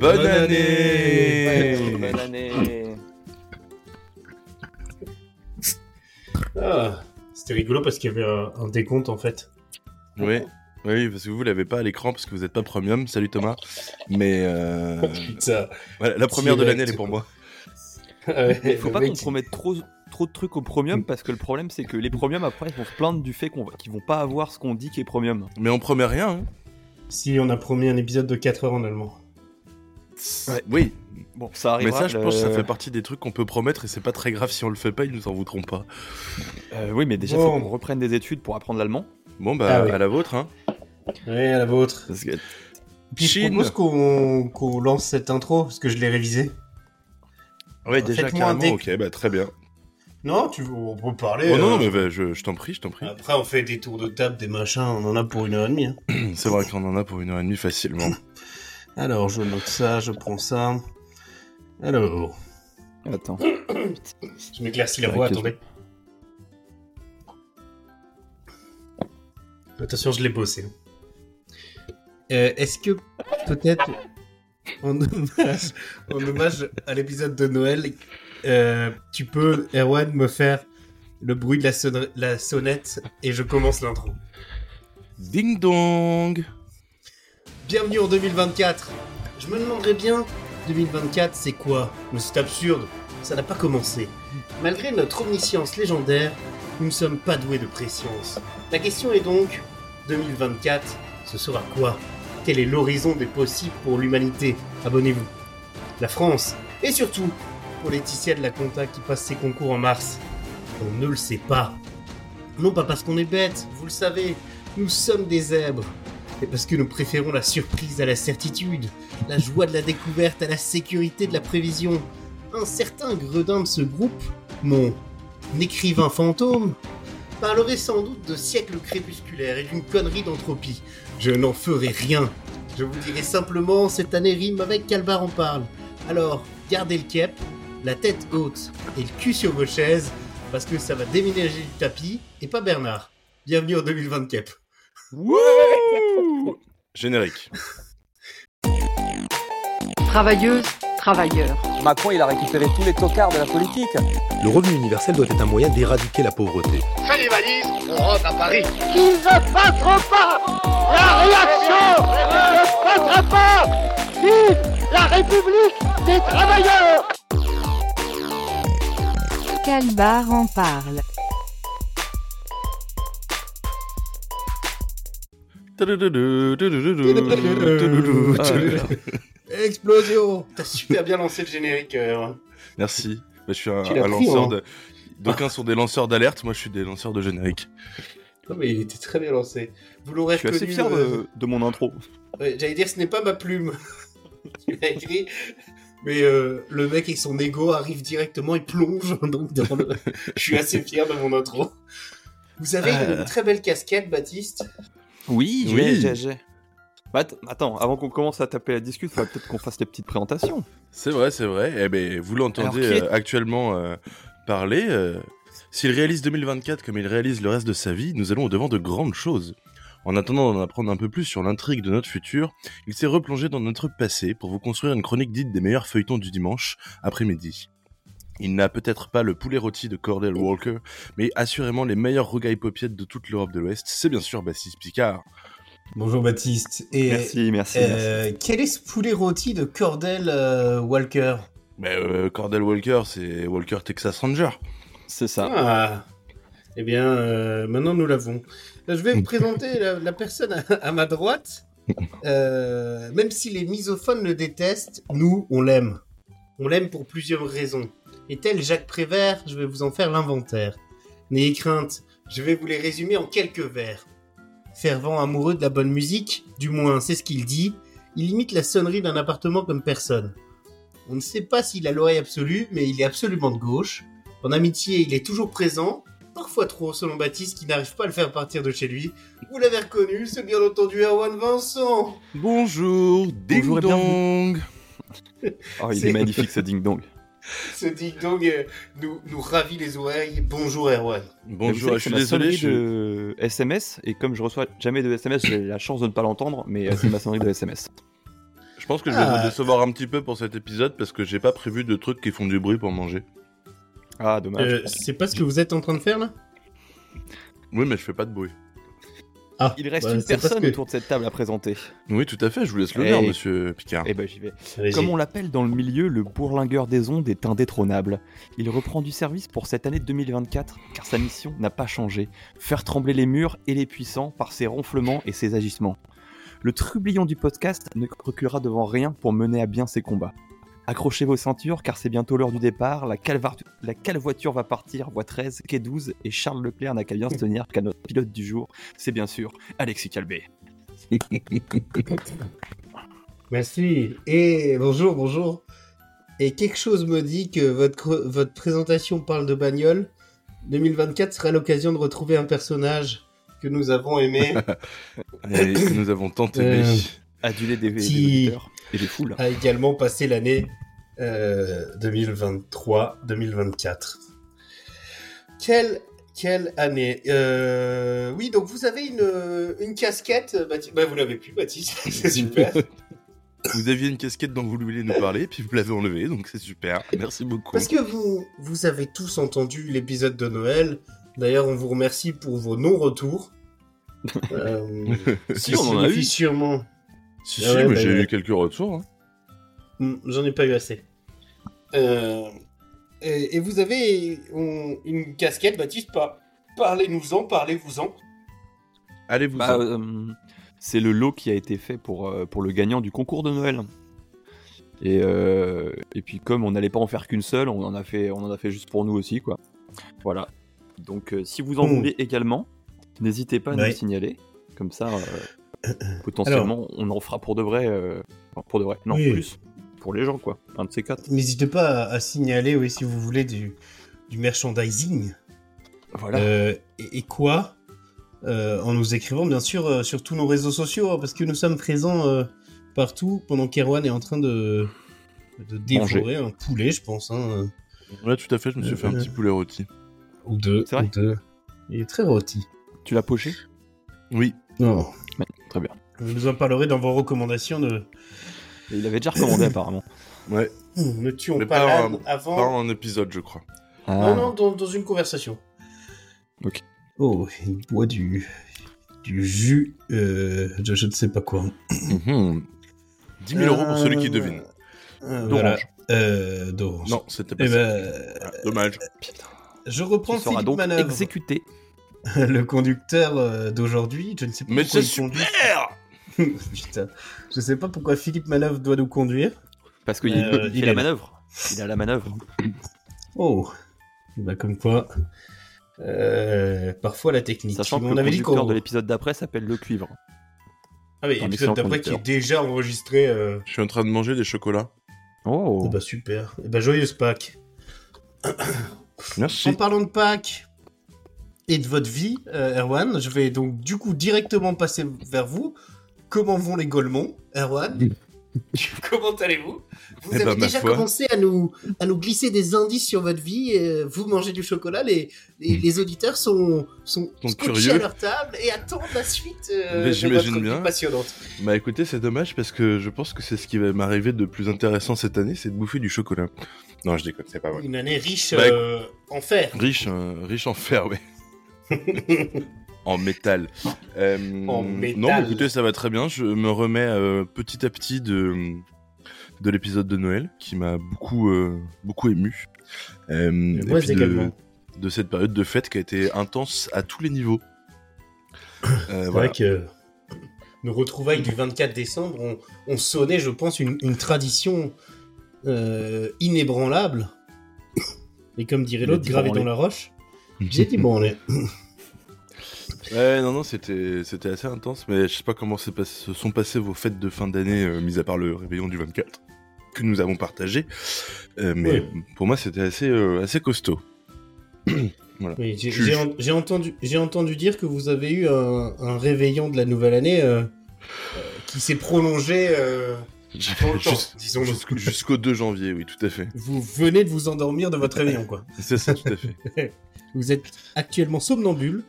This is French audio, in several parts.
Bonne, année, Bonne année Ah, C'était rigolo parce qu'il y avait un, un décompte en fait. Oui, oui, parce que vous l'avez pas à l'écran parce que vous n'êtes pas premium. Salut Thomas. Mais euh, Putain. voilà, la première de l'année, elle est pour moi. Ouais, Il faut le pas qu'on promette trop, trop de trucs au premium parce que le problème c'est que les premiums après ils vont se plaindre du fait qu'on va- qu'ils vont pas avoir ce qu'on dit qui est premium. Mais on promet rien. hein. Si on a promis un épisode de 4 heures en allemand. Oui, Bon, ça mais arrivera. ça, je pense que ça fait partie des trucs qu'on peut promettre et c'est pas très grave si on le fait pas, ils nous en voudront pas. Euh, oui, mais déjà Bon. faut qu'on reprenne des études pour apprendre l'allemand. Bon, bah, Ah oui. à la vôtre, hein. Ouais, à la vôtre. Puis je Chine. propose qu'on lance cette intro parce que je l'ai révisée. Ouais, déjà, carrément, deck. ok, bah, très bien. Non, tu on peut parler. Oh non, euh, non, mais bah, je, je t'en prie, je t'en prie. Après, on fait des tours de table, des machins, on en a pour une heure et demie. hein. C'est vrai qu'on en a pour une heure et demie facilement. Alors, je note ça, je prends ça. Alors, Attends. je m'éclaircis la voix, attendez. Attention, je l'ai bossé. Euh, Est-ce que peut-être en hommage, en hommage à l'épisode de Noël, euh, tu peux, Erwan, me faire le bruit de la, sonne- la sonnette et je commence l'intro. Ding dong Bienvenue en 2024. Je me demanderais bien, 2024, c'est quoi? Mais c'est absurde, ça n'a pas commencé. Malgré notre omniscience légendaire, nous ne sommes pas doués de préscience. La question est donc, 2024, ce sera quoi? Quel est l'horizon des possibles pour l'humanité? Abonnez-vous. La France, et surtout, pour Laetitia de la Conta qui passe ses concours en mars. On ne le sait pas. Non pas parce qu'on est bête, vous le savez, nous sommes des zèbres mais parce que nous préférons la surprise à la certitude, la joie de la découverte à la sécurité de la prévision. Un certain gredin de ce groupe, mon écrivain fantôme, parlerait sans doute de siècles crépusculaires et d'une connerie d'entropie. Je n'en ferai rien. Je vous dirai simplement, cette année rime avec Calbar en parle. Alors, gardez le cap, la tête haute et le cul sur vos chaises, parce que ça va déménager du tapis, et pas Bernard. Bienvenue en 2024. Générique. Travailleuse, travailleur. Macron, il a récupéré tous les tocards de la politique. Le revenu universel doit être un moyen d'éradiquer la pauvreté. Fais les valises, on rentre à Paris. Il ne passera pas La réaction ne passera pas Vive la République des travailleurs Calbar en parle? Explosion T'as super bien lancé le générique. Merci. Je suis un, un lanceur. D'aucuns sont des lanceurs d'alerte, moi je suis des lanceurs de générique. Non mais il était très bien lancé. Vous l'aurez Je suis assez fier de, mon intro. J'allais dire ce n'est pas ma plume. Il a écrit. Mais le mec avec son ego arrive directement et plonge donc. Je suis assez fier de mon intro. Vous avez une très belle casquette, Baptiste. Oui, Oui. j'ai. Bah, att- attends, avant qu'on commence à taper la discute, faudrait peut-être qu'on fasse les petites présentations. C'est vrai, c'est vrai. Eh ben, vous l'entendez est- euh, actuellement euh, parler. euh, S'il réalise 2024 comme il réalise le reste de sa vie, nous allons au-devant de grandes choses. En attendant d'en apprendre un peu plus sur l'intrigue de notre futur, il s'est replongé dans notre passé pour vous construire une chronique dite des meilleurs feuilletons du dimanche après-midi. Il n'a peut-être pas le poulet rôti de Cordell Walker, mais assurément les meilleurs rogailles popiettes de toute l'Europe de l'Ouest. C'est bien sûr Baptiste Picard. Bonjour Baptiste. Et Merci, merci. merci. euh, quel est ce poulet rôti de Cordell euh, Walker? Mais euh, Cordell Walker, c'est Walker Texas Ranger. C'est ça. Ah. Eh bien, euh, maintenant nous l'avons. Je vais vous présenter la, la personne à, à ma droite. Euh, même si les misophones le détestent, nous, on l'aime. On l'aime pour plusieurs raisons. Et tel Jacques Prévert, je vais vous en faire l'inventaire. N'ayez crainte, je vais vous les résumer en quelques vers. Fervent amoureux de la bonne musique, du moins c'est ce qu'il dit, il imite la sonnerie d'un appartement comme personne. On ne sait pas s'il a l'oreille absolue, mais il est absolument de gauche. En amitié, il est toujours présent, parfois trop selon Baptiste qui n'arrive pas à le faire partir de chez lui. Vous l'avez reconnu, c'est bien entendu Erwan Vincent. Bonjour, ding Bonjour et dong. Oh, il c'est- est magnifique ce ding dong. Ce ding-dong euh, nous, nous ravit les oreilles. Bonjour Erwan. Bonjour, je suis c'est ma désolé. Je... de SMS, et comme je reçois jamais de SMS, j'ai la chance de ne pas l'entendre, mais euh, c'est ma sonnerie de SMS. je pense que je vais Ah. vous décevoir un petit peu pour cet épisode parce que j'ai pas prévu de trucs qui font du bruit pour manger. Ah, dommage. Euh, c'est pas ce que vous êtes en train de faire là? Oui, mais je fais pas de bruit. Ah, Il reste bah, une personne que- autour de cette table à présenter. Oui, tout à fait, je vous laisse l'honneur, Hey. monsieur Picard. Eh ben, j'y vais. Comme on l'appelle dans le milieu, le bourlingueur des ondes est indétrônable. Il reprend du service pour cette année 2024, car sa mission n'a pas changé. Faire trembler les murs et les puissants par ses ronflements et ses agissements. Le trublion du podcast ne reculera devant rien pour mener à bien ses combats. Accrochez vos ceintures, car c'est bientôt l'heure du départ. La, la calvoiture va partir, voie 13, quai 12, et Charles Leclerc n'a qu'à bien se tenir qu'à notre pilote du jour. C'est bien sûr Alexis Calbé. Merci. Et bonjour, bonjour. Et quelque chose me dit que votre, votre présentation parle de bagnole. 2024 sera l'occasion de retrouver un personnage que nous avons aimé, Et nous avons tant aimé. Euh, Adulé des, des Et des foules. a également passé l'année euh, 2023-2024. Quelle, quelle année? Euh, Oui, donc vous avez une, une casquette. Baptiste- Bah, vous l'avez plus, Baptiste. C'est super. Vous aviez une casquette dont vous vouliez nous parler, puis vous l'avez enlevée, donc c'est super. Merci beaucoup. Parce que vous, vous avez tous entendu l'épisode de Noël. D'ailleurs, on vous remercie pour vos non-retours. Euh, Si, on en a eu. sûrement. Si, Ah si, ouais, mais bah, j'ai ouais. eu quelques retours. hein. Hmm, J'en ai pas eu assez. Euh, et, et vous avez on- une casquette, Baptiste, pas. Parlez-nous-en, parlez-vous-en. Allez-vous. Bah, euh, c'est le lot qui a été fait pour, euh, pour le gagnant du concours de Noël. Et, euh, et puis comme on n'allait pas en faire qu'une seule, on en a fait, on en a fait juste pour nous aussi, quoi. Voilà. Donc euh, si vous en Hmm. voulez également, n'hésitez pas à nous Ouais. le signaler. Comme ça, potentiellement, on en fera pour de vrai. euh, pour de vrai. Non, Oui. plus. Pour les gens, quoi. Un de ces quatre. N'hésitez pas à, à signaler, oui, si vous voulez, du, du merchandising. Voilà. Euh, et, et quoi Euh, En nous écrivant, bien sûr, euh, sur tous nos réseaux sociaux, hein, parce que nous sommes présents euh, partout pendant qu'Erwan est en train de, de dévorer un poulet, je pense. Hein, Ouais, tout à fait, je me suis fait un Euh, petit poulet rôti. ou deux. C'est vrai ou deux. Il est très rôti. Tu l'as poché? Oui. Non. Très bien. Vous nous en parlerez dans vos recommandations de Et il avait déjà recommandé apparemment. Ouais, Ne tuons Mais pas pas un- avant. pas en épisode, je crois. Non, non, dans, dans une conversation. Ok. Oh, il boit du, du jus de je, je ne sais pas quoi. Mhm. 10 000 euros pour celui qui devine. Euh, D'orange. voilà. Euh, d'orange. Non, c'était pas Eh ça. ben, Ah, dommage. je reprends Philippe donc Manœuvre, exécuté. le conducteur euh, d'aujourd'hui. Je ne sais pas Mais pourquoi c'est conduit. super Putain. Je sais pas pourquoi Philippe Manœuvre doit nous conduire. Parce qu'il Euh, il il a la manœuvre. Il a la manœuvre. Oh. Bah, comme quoi. euh, parfois la technique. Sachant que on le avait dit conducteur qu'on. de l'épisode d'après s'appelle le cuivre. Ah oui, l'épisode d'après qui est déjà enregistré. euh, Je suis en train de manger des chocolats. Oh. Eh bah super. Et bah joyeuse Pâques. Merci. En parlant de Pâques et de votre vie, euh, Erwan, je vais donc du coup directement passer vers vous. Comment vont les Golemons, Erwan Comment allez-vous? Vous Eh avez ben, ma déjà commencé à nous, à nous glisser des indices sur votre vie. euh, vous mangez du chocolat, les, les, les auditeurs sont, sont, Sont curieux. à leur table et attendent la suite euh, Mais j'imagine bien. passionnante. Bah écoutez, c'est dommage parce que je pense que c'est ce qui va m'arriver de plus intéressant cette année, c'est de bouffer du chocolat. Non, je déconne, c'est pas vrai. Une année riche Bah, euh, en fer. Riche, euh, riche en fer, oui. En métal. Euh, En Non, mais écoutez, ça va très bien. Je me remets euh, petit à petit de, de l'épisode de Noël qui m'a beaucoup, euh, beaucoup ému. Euh, moi également. de cette période de fête qui a été intense à tous les niveaux. Euh, C'est voilà. vrai que nos retrouvailles du 24 décembre ont, ont sonné, je pense, une, une tradition euh, inébranlable. Et comme dirait l'autre, gravé dans la roche. J'ai dit bon, on est. Ouais, non, non, c'était, c'était assez intense, mais je sais pas comment passé- se sont passées vos fêtes de fin d'année, euh, mis à part le réveillon du 24, que nous avons partagé. Euh, mais Ouais. pour moi, c'était assez, euh, assez costaud. Oui, j'ai- Juge. j'ai en- j'ai entendu, j'ai entendu dire que vous avez eu un, un réveillon de la nouvelle année euh, qui s'est prolongé Jusqu'au 2 janvier, oui, tout à fait. Vous venez de vous endormir de votre réveillon, quoi. C'est ça, tout à fait. Vous êtes actuellement somnambule.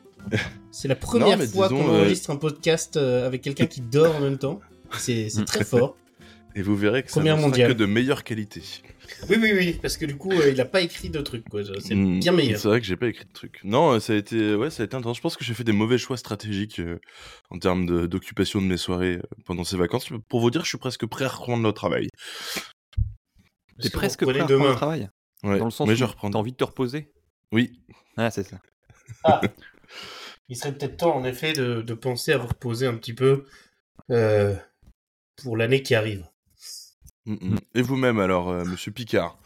C'est la première Non, fois qu'on euh, enregistre un podcast euh, avec quelqu'un qui dort en même temps. C'est très fort. Et vous verrez que ça Première ne sera mondiale. que de meilleure qualité. Oui, oui, oui, parce que du coup, euh, il a pas écrit de trucs, quoi. C'est Mm, bien meilleur. C'est vrai que j'ai pas écrit de truc. Non, ça a été, ouais, ça a été intense. Je pense que j'ai fait des mauvais choix stratégiques euh, en termes d'occupation de, mes soirées euh, pendant ces vacances. Pour vous dire, je suis presque prêt à reprendre le travail. T'es presque prêt à reprendre demain. le travail. Ouais, Dans le sens mais où je t'as envie de te reposer. Oui, Ah, c'est ça. Il serait peut-être temps, en effet, de, de penser à vous reposer un petit peu euh, pour l'année qui arrive. Mm, mm. Et vous-même alors, euh, Monsieur Picard?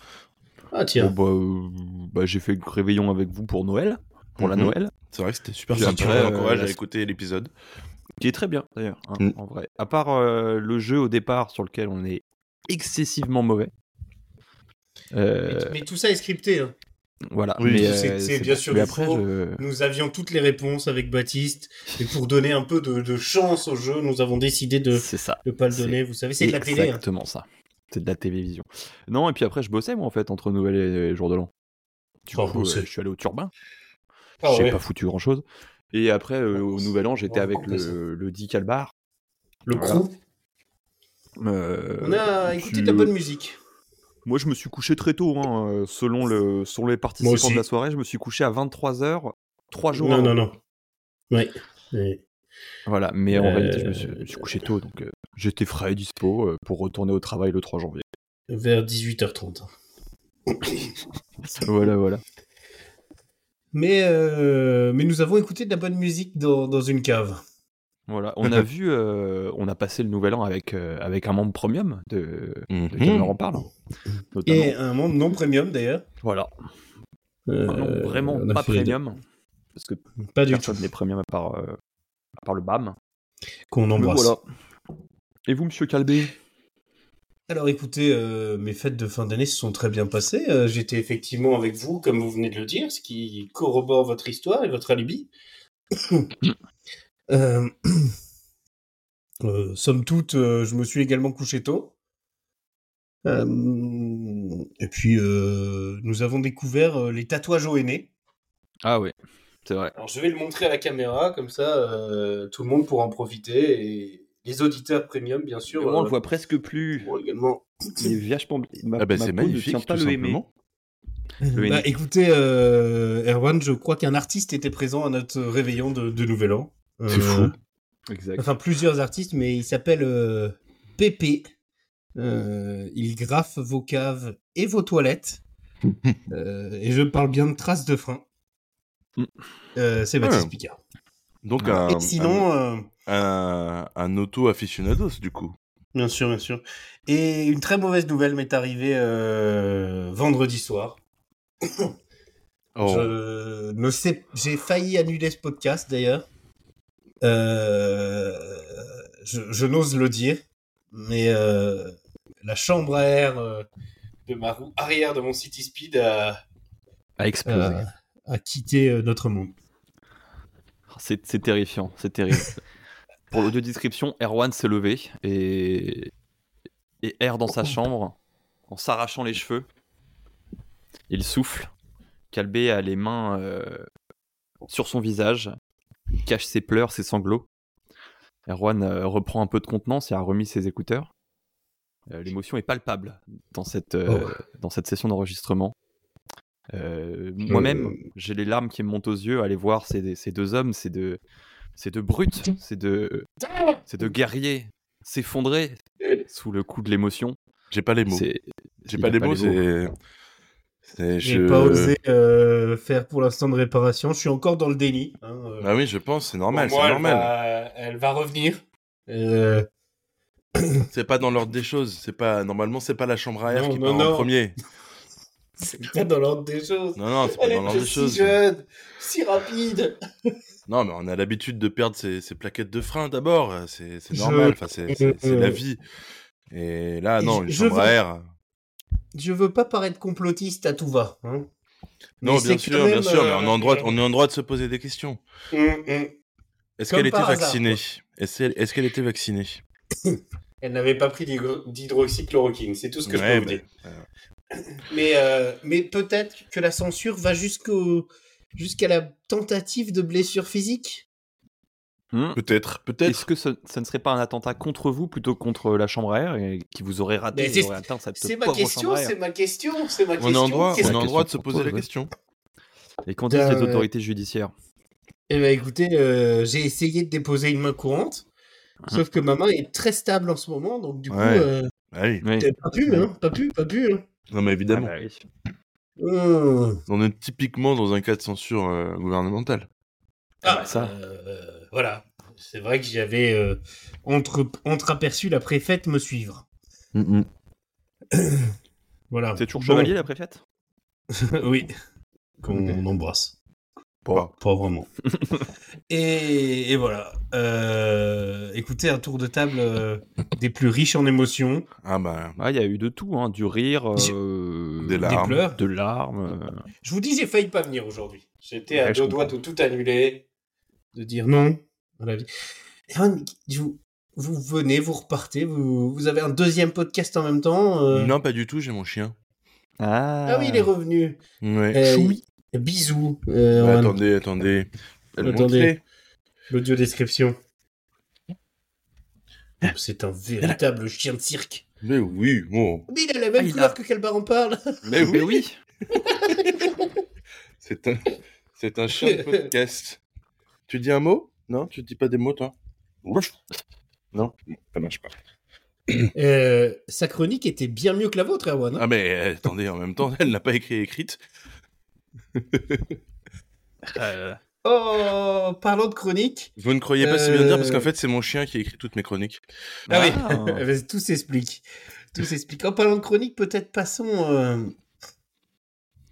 Ah, tiens. Bon, bah, euh, bah, j'ai fait le réveillon avec vous pour Noël. Pour la Mhm. Noël. C'est vrai que c'était super sympa. vous encourage à écouter l'épisode. Qui est très bien d'ailleurs, hein, Mm. en vrai. À part euh, le jeu au départ sur lequel on est excessivement mauvais. Euh, Mais, mais tout ça est scripté. hein. Voilà. Oui, mais, c'est- euh, c'est bien sûr après, je... Nous avions toutes les réponses avec Baptiste. Et pour donner un peu de, de chance au jeu, nous avons décidé de ne pas le donner. Vous savez, c'est de la télé. hein. Exactement ça. C'est de la télévision. Non, et puis après, je bossais moi en fait entre Noël et jour de l'an. Du Oh, coup, euh, je suis allé au Turbin. Ah j'ai ouais. pas foutu grand chose. Et après, euh, au Nouvel An, j'étais avec le, le Dick Albar. Le Voilà. crew. Euh, On a écouté tu- de la bonne musique. Moi, je me suis couché très tôt, hein, euh, selon, le, selon les participants de la soirée. Je me suis couché à 23h, trois jours Non, avant. non, non. Ouais. Ouais. Voilà, mais en Euh, réalité, je me suis, je me suis couché tôt, donc euh, j'étais frais et dispo euh, pour retourner au travail le 3 janvier. Vers 18h30. voilà, voilà. Mais, euh, mais nous avons écouté de la bonne musique dans, dans une cave. Voilà, on a vu, euh, on a passé le nouvel an avec, euh, avec un membre premium de, de Mhm. Gamer en parle. Notamment. Et un monde non premium d'ailleurs. Voilà, Euh, nom vraiment pas premium, parce que Pas du personne tout. n'est premium à part, euh, à part le BAM. Qu'on embrasse. voilà. Et vous, monsieur Calbé? Alors écoutez, euh, mes fêtes de fin d'année se sont très bien passées. Euh, J'étais effectivement avec vous, comme vous venez de le dire, ce qui corrobore votre histoire et votre alibi. Euh, euh, somme toute, euh, je me suis également couché tôt. Euh, et puis, euh, nous avons découvert euh, les tatouages au henné. Ah oui, c'est vrai. Alors, je vais le montrer à la caméra, comme ça, euh, tout le monde pourra en profiter. Et les auditeurs premium, bien sûr, Moi, on euh, le voit presque plus. également Il est vachement. ma- Ah bah ma c'est peau ne magnifique, tient pas tout le simplement. Bah, écoutez, euh, Erwan, je crois qu'un artiste était présent à notre réveillon de, de Nouvel An. C'est fou. Exact. Enfin, plusieurs artistes, mais il s'appelle euh, Pépé. Euh, il graffe vos caves et vos toilettes. Euh, et je parle bien de traces de frein. Mm. Euh, c'est Baptiste Ouais. Picard. Donc un, et sinon, euh, un, un auto aficionados du coup. bien sûr, bien sûr. Et une très mauvaise nouvelle m'est arrivée euh, vendredi soir. Oh. Je ne sais, j'ai failli annuler ce podcast d'ailleurs. Euh, je je n'ose le dire, mais euh, la chambre à air euh, de ma roue arrière de mon City Speed a, A explosé. a, a quitté notre monde. C'est c'est terrifiant, c'est terrible. Pour l'audio description, Erwan s'est levé et, et erre dans sa chambre en s'arrachant les cheveux. Il souffle. Calbé a les mains euh, sur son visage, il cache ses pleurs, ses sanglots. Erwan euh, reprend un peu de contenance et a remis ses écouteurs. Euh, L'émotion est palpable dans cette, euh, dans cette session d'enregistrement. Euh, Moi-même, j'ai les larmes qui me montent aux yeux à aller voir ces, ces deux hommes, ces deux, ces deux brutes, ces deux, ces deux guerriers s'effondrer sous le coup de l'émotion. J'ai pas les mots. J'ai pas les mots. C'est. J'ai je- pas osé euh, faire pour l'instant de réparation. Je suis encore dans le déni. hein, euh. Ah oui, je pense, c'est normal, c'est normal. Elle va, elle va revenir. Euh, C'est pas dans l'ordre des choses. C'est pas normalement, c'est pas la chambre à air Non, qui non, part non. en premier. c'est pas dans l'ordre des choses. Non, non, c'est pas Elle dans l'ordre des si choses. jeune, si rapide. Non, mais on a l'habitude de perdre ses, ses plaquettes de frein d'abord. C'est c'est Je- normal. Enfin, c'est la Euh, vie. Et là, non, une je chambre à air. Je veux pas paraître complotiste à tout va. Hein. Non, bien sûr, bien sûr, mais on est en droit, euh, on est en droit de se poser des questions. hum, hum. Est-ce qu'elle était vaccinée Est-ce qu'elle était vaccinée Elle n'avait pas pris d'hydro- d'hydroxychloroquine, c'est tout ce que Ouais, je peux vous dire. Mais, euh, mais peut-être que la censure va jusqu'au jusqu'à la tentative de blessure physique? Hmm. Peut-être, Est-ce peut-être. que ce, ça ne serait pas un attentat contre vous plutôt que contre la chambre à air et qui vous aurait raté, c'est- ma question, c'est ma question, On est question. en droit, on est en que- droit de se question poser la question. Et qu'en disent Euh, les autorités judiciaires Eh ben écoutez, euh, j'ai essayé de déposer une main courante, sauf que ma main est très stable en ce moment, donc du coup, Ouais. euh, Allez. Oui. t'as pas pu, hein, pas pu, pas pu. Hein. Non, mais Ah évidemment. bah oui. Hum. On est typiquement dans un cas de censure euh, gouvernementale. Ah, bah, ça. euh, voilà. C'est vrai que j'avais euh, entre, entreaperçu la préfète me suivre. Voilà. C'est toujours Bon, chevalier la préfète? Oui. Qu'on embrasse. Pas. Pas vraiment. et, et voilà. Euh, écoutez, un tour de table euh, des plus riches en émotions. Ah bah. Ah, il y a eu de tout, hein, du rire, euh, Des Des larmes. pleurs. de larmes. Je vous dis, j'ai failli pas venir aujourd'hui. J'étais à Ouais, deux doigts de tout annuler, de dire non à la vie. Et Ron, vous, vous venez, vous repartez, vous, vous avez un deuxième podcast en même temps. euh. Non, pas du tout, j'ai mon chien. Ah, Ah oui, il est revenu. Ouais. Euh, Choumi. Bisous. euh, attendez, attendez. Attendez. L'audio description. C'est un véritable chien de cirque. Mais oui, bon. Mais il a la même Ah, couleur a- que Calbar en parle. Mais Mais oui C'est un, c'est un chien de podcast. Tu dis un mot? Non? Tu dis pas des mots, toi? Ouf. Non, ça marche pas. Euh, sa chronique était bien mieux que la vôtre, Erwan. hein? Ah mais euh, attendez, en même temps, elle n'a pas écrit écrite. Euh, Oh, parlant de chronique. Vous ne croyez pas si bien dire parce qu'en Euh. fait c'est mon chien qui écrit toutes mes chroniques. Ah, oui, Ah. Eh ben, tout s'explique. Tout s'explique. En parlant de chronique, peut-être passons euh,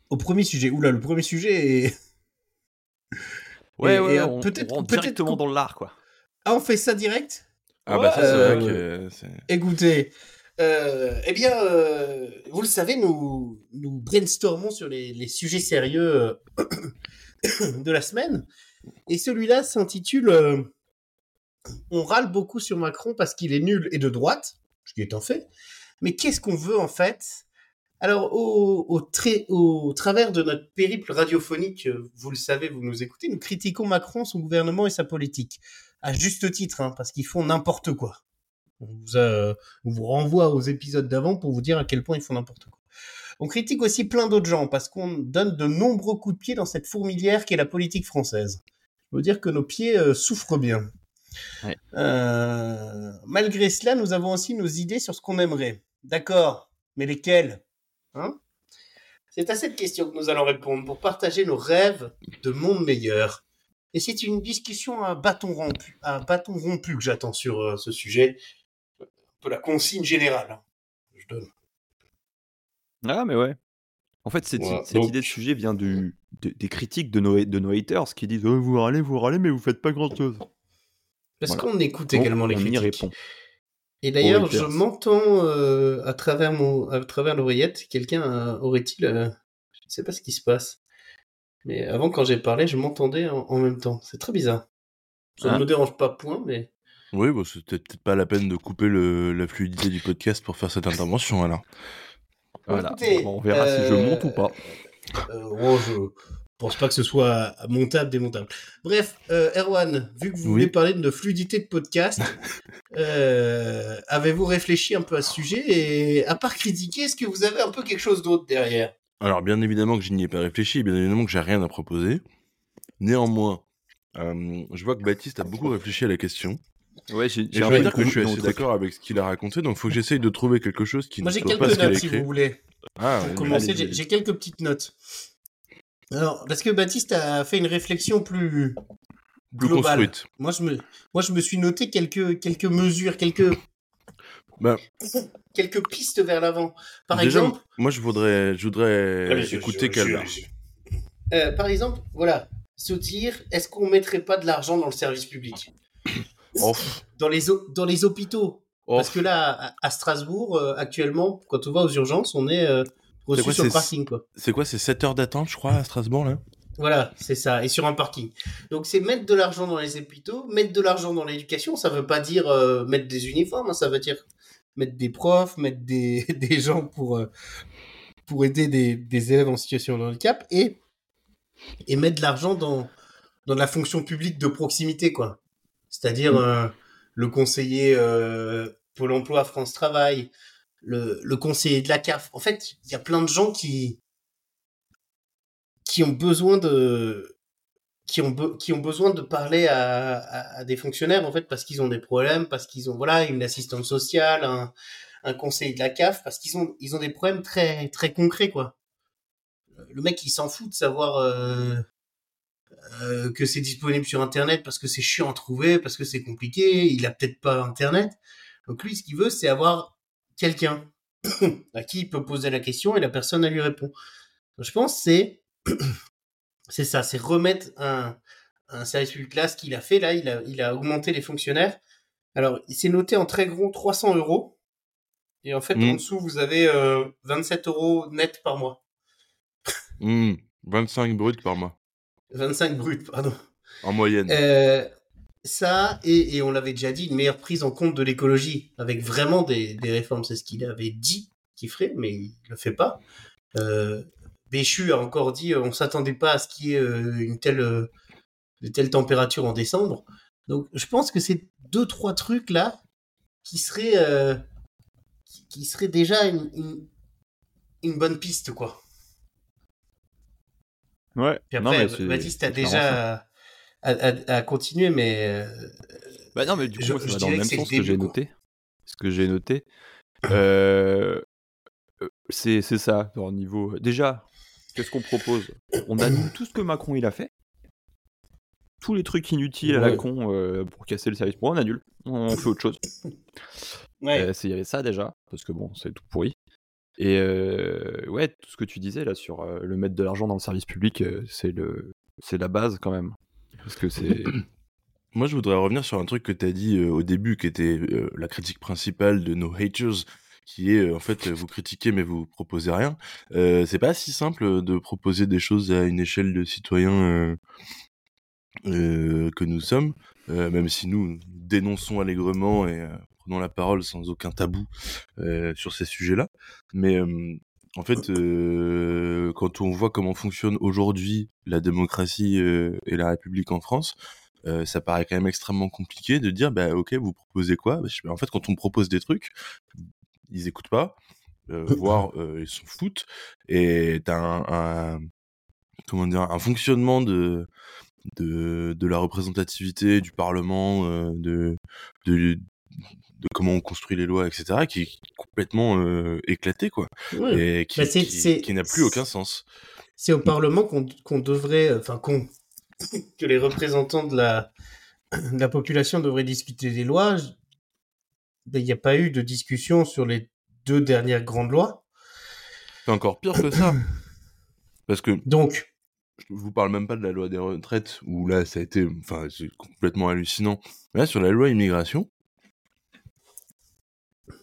au premier sujet. Oula, le premier sujet est... Ouais, Et- ouais, et, on, peut-être- on rentre peut-être directement qu'on- dans l'art, quoi. Ah, on fait ça direct? Ah bah ça c'est Euh, vrai que c'est... Écoutez, euh, eh bien, euh, vous le savez, nous, nous brainstormons sur les, les sujets sérieux de la semaine. Et celui-là s'intitule On râle beaucoup sur Macron parce qu'il est nul et de droite, ce qui est un fait. Mais qu'est-ce qu'on veut en fait? Alors, au, au, trai- au travers de notre périple radiophonique, euh, vous le savez, vous nous écoutez, nous critiquons Macron, son gouvernement et sa politique. À juste titre, hein, parce qu'ils font n'importe quoi. On vous, a- on vous renvoie aux épisodes d'avant pour vous dire à quel point ils font n'importe quoi. On critique aussi plein d'autres gens parce qu'on donne de nombreux coups de pied dans cette fourmilière qu'est la politique française. Je veux dire que nos pieds euh, souffrent bien. Ouais. Euh, malgré cela, nous avons aussi nos idées sur ce qu'on aimerait. D'accord, mais lesquelles? Hein? C'est à cette question que nous allons répondre pour partager nos rêves de monde meilleur. Et c'est une discussion à bâton rompu, à bâton rompu que j'attends sur euh, ce sujet. Un peu la consigne générale. hein. Je donne. Ah, mais ouais. En fait, cette, Voilà, cette donc- idée de sujet vient du, de- des critiques de nos, de nos haters qui disent oh, Vous râlez, vous râlez, mais vous faites pas grand chose. Parce Voilà. qu'on écoute également les on y critiques. répond. Et d'ailleurs, je m'entends euh, à travers mon, à travers l'oreillette. Quelqu'un euh, aurait-il, euh, je ne sais pas ce qui se passe. Mais avant, quand j'ai parlé, je m'entendais en, en même temps. C'est très bizarre. Ça ne Hein me dérange pas, point, mais Oui, bon, c'était peut-être pas la peine de couper le, la fluidité du podcast pour faire cette intervention alors. Voilà. Écoutez, Bon, on verra si je euh, monte ou pas. euh, oh, je pense pas que ce soit montable, démontable. Bref, euh, Erwan, vu que vous Oui. voulez parler de fluidité de podcast, euh, avez-vous réfléchi un peu à ce sujet et à part critiquer, est-ce que vous avez un peu quelque chose d'autre derrière? Alors bien évidemment que je n'y ai pas réfléchi, bien évidemment que j'ai rien à proposer. Néanmoins, euh, je vois que Baptiste a beaucoup réfléchi à la question. Ouais, j'ai je j'ai dois peu dire que je suis de- assez d'accord avec ce qu'il a raconté, donc faut que j'essaye de trouver quelque chose qui Moi, ne j'ai soit pas quelques ce qu'il a notes si vous voulez. Ah, j'ai j'ai quelques petites notes. Alors, parce que Baptiste a fait une réflexion plus plus globale. construite. Moi, je me, moi, je me suis noté quelques, quelques mesures, quelques, Bah, quelques pistes vers l'avant. Par déjà, exemple, moi je voudrais, je voudrais Ah, écouter Calvin. euh, par exemple, voilà, se dire, est-ce qu'on mettrait pas de l'argent dans le service public, Oh, dans les, dans les hôpitaux oh, Parce que là, à, à Strasbourg, euh, actuellement, quand on va aux urgences, on est euh, C'est quoi, sur le c'est- parking, quoi. c'est quoi, c'est 7 heures d'attente, je crois, à Strasbourg là? Voilà, c'est ça, et sur un parking. Donc c'est mettre de l'argent dans les hôpitaux, mettre de l'argent dans l'éducation, ça veut pas dire euh, mettre des uniformes, hein, ça veut dire mettre des profs, mettre des, des gens pour, euh, pour aider des, des élèves en situation de handicap, et, et mettre de l'argent dans, dans la fonction publique de proximité, quoi. C'est-à-dire Mm. euh, le conseiller Pôle emploi France Travail, le, le conseiller de la CAF. En fait, il y a plein de gens qui qui ont besoin de qui ont, qui ont besoin de parler à, des fonctionnaires en fait parce qu'ils ont des problèmes, parce qu'ils ont voilà une assistante sociale, un, un conseiller de la CAF, parce qu'ils ont ils ont des problèmes très très concrets quoi. Le mec il s'en fout de savoir euh, euh, que c'est disponible sur internet parce que c'est chiant à trouver, parce que c'est compliqué, il a peut-être pas internet. Donc lui ce qu'il veut c'est avoir quelqu'un à qui il peut poser la question et la personne elle lui répond. Donc, je pense que c'est c'est ça, c'est remettre un, un service public là, ce qu'il a fait là, il a, il a augmenté les fonctionnaires. Alors, il s'est noté en très gros 300 euros. Et en fait, Mm. en dessous, vous avez euh, 27 euros net par mois. Hmm, 25 bruts par mois, 25 brut, pardon. en moyenne. Euh, ça, et, et on l'avait déjà dit, une meilleure prise en compte de l'écologie, avec vraiment des, des réformes. C'est ce qu'il avait dit qu'il ferait, mais il le fait pas. Euh, Béchu a encore dit, euh, on s'attendait pas à ce qu'il y ait euh, une telle, températures en décembre. Donc, je pense que c'est deux, trois trucs là qui seraient, euh, qui, qui seraient déjà une, une, une bonne piste, quoi. Ouais. Puis Non, après, mais Baptiste, t'as déjà à, à, à continuer, mais euh, Bah non, mais du coup, Je- moi, ça je va dans le même sens que j'ai noté. Ce que j'ai noté. Euh, euh, c'est ça, au niveau. Déjà, qu'est-ce qu'on propose? On annule tout ce que Macron il a fait. Tous les trucs inutiles à la con euh, pour casser le service pour on annule. On fait autre chose. ouais. Euh, Il y avait ça déjà, parce que bon, c'est tout pourri. Et euh, ouais, tout ce que tu disais là sur euh, le mettre de l'argent dans le service public, euh, c'est le, c'est la base quand même. Moi, je voudrais revenir sur un truc que tu as dit euh, au début, qui était euh, la critique principale de nos haters, qui est euh, en fait vous critiquez mais vous proposez rien. C'est pas si simple de proposer des choses à une échelle de citoyens que nous sommes, même si nous dénonçons allègrement et prenons la parole sans aucun tabou sur ces sujets-là. Mais en fait, euh, quand on voit comment fonctionne aujourd'hui la démocratie euh, et la République en France, euh, ça paraît quand même extrêmement compliqué de dire bah ok vous proposez quoi? Bah, En fait quand on propose des trucs, ils écoutent pas, euh, voire euh, ils s'en foutent. Et t'as un, un comment dire un fonctionnement de de, de la représentativité du Parlement, euh, de, de de comment on construit les lois, etc., qui est complètement euh, éclaté, quoi, et qui, Bah, qui- n'a plus aucun sens. C'est au Parlement qu'on devrait, enfin qu'on que les représentants de la de la population devraient discuter des lois. Il n'y a pas eu de discussion sur les deux dernières grandes lois. C'est encore pire que ça. Parce que Donc, je vous parle même pas de la loi des retraites, où là, ça a été, enfin, c'est complètement hallucinant. Mais là, sur la loi immigration,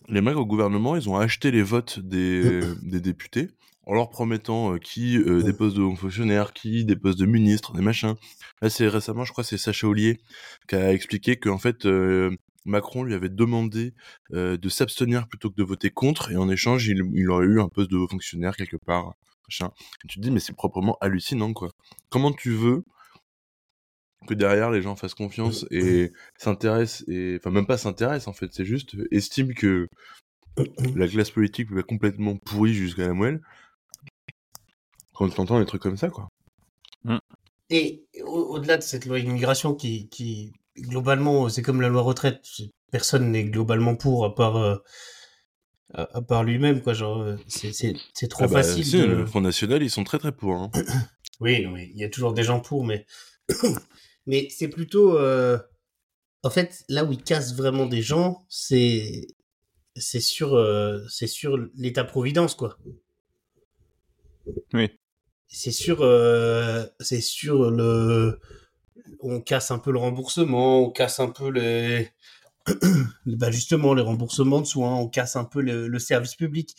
les mecs au gouvernement, ils ont acheté les votes des, des députés en leur promettant euh, qui euh, des postes de hauts fonctionnaires, qui des postes de ministres, des machins. Là, c'est récemment, je crois, c'est Sacha Ollier qui a expliqué qu'en fait, euh, Macron lui avait demandé euh, de s'abstenir plutôt que de voter contre, et en échange, il, il aurait eu un poste de haut fonctionnaire quelque part. Machin. Et tu te dis, mais c'est proprement hallucinant, quoi. Comment tu veux que derrière les gens fassent confiance et s'intéressent, et enfin même pas s'intéressent en fait, c'est juste euh, estiment que la classe politique est complètement pourrie jusqu'à la moelle. Quand tu entends des trucs comme ça, quoi. et au- au-delà de cette loi immigration qui, qui globalement, c'est comme la loi retraite. Personne n'est globalement pour à part euh, à, à part lui-même, quoi. Genre, euh, c'est trop Ah bah, facile. si, de... le Front National, ils sont très très pour. Hein. Oui, non, mais il y a toujours des gens pour, mais mais c'est plutôt euh, en fait là où ils cassent vraiment des gens, c'est c'est sur euh, c'est sur l'État providence quoi. Oui. C'est sur euh, c'est sur le on casse un peu le remboursement, on casse un peu les bah justement les remboursements de soins, on casse un peu le, le service public.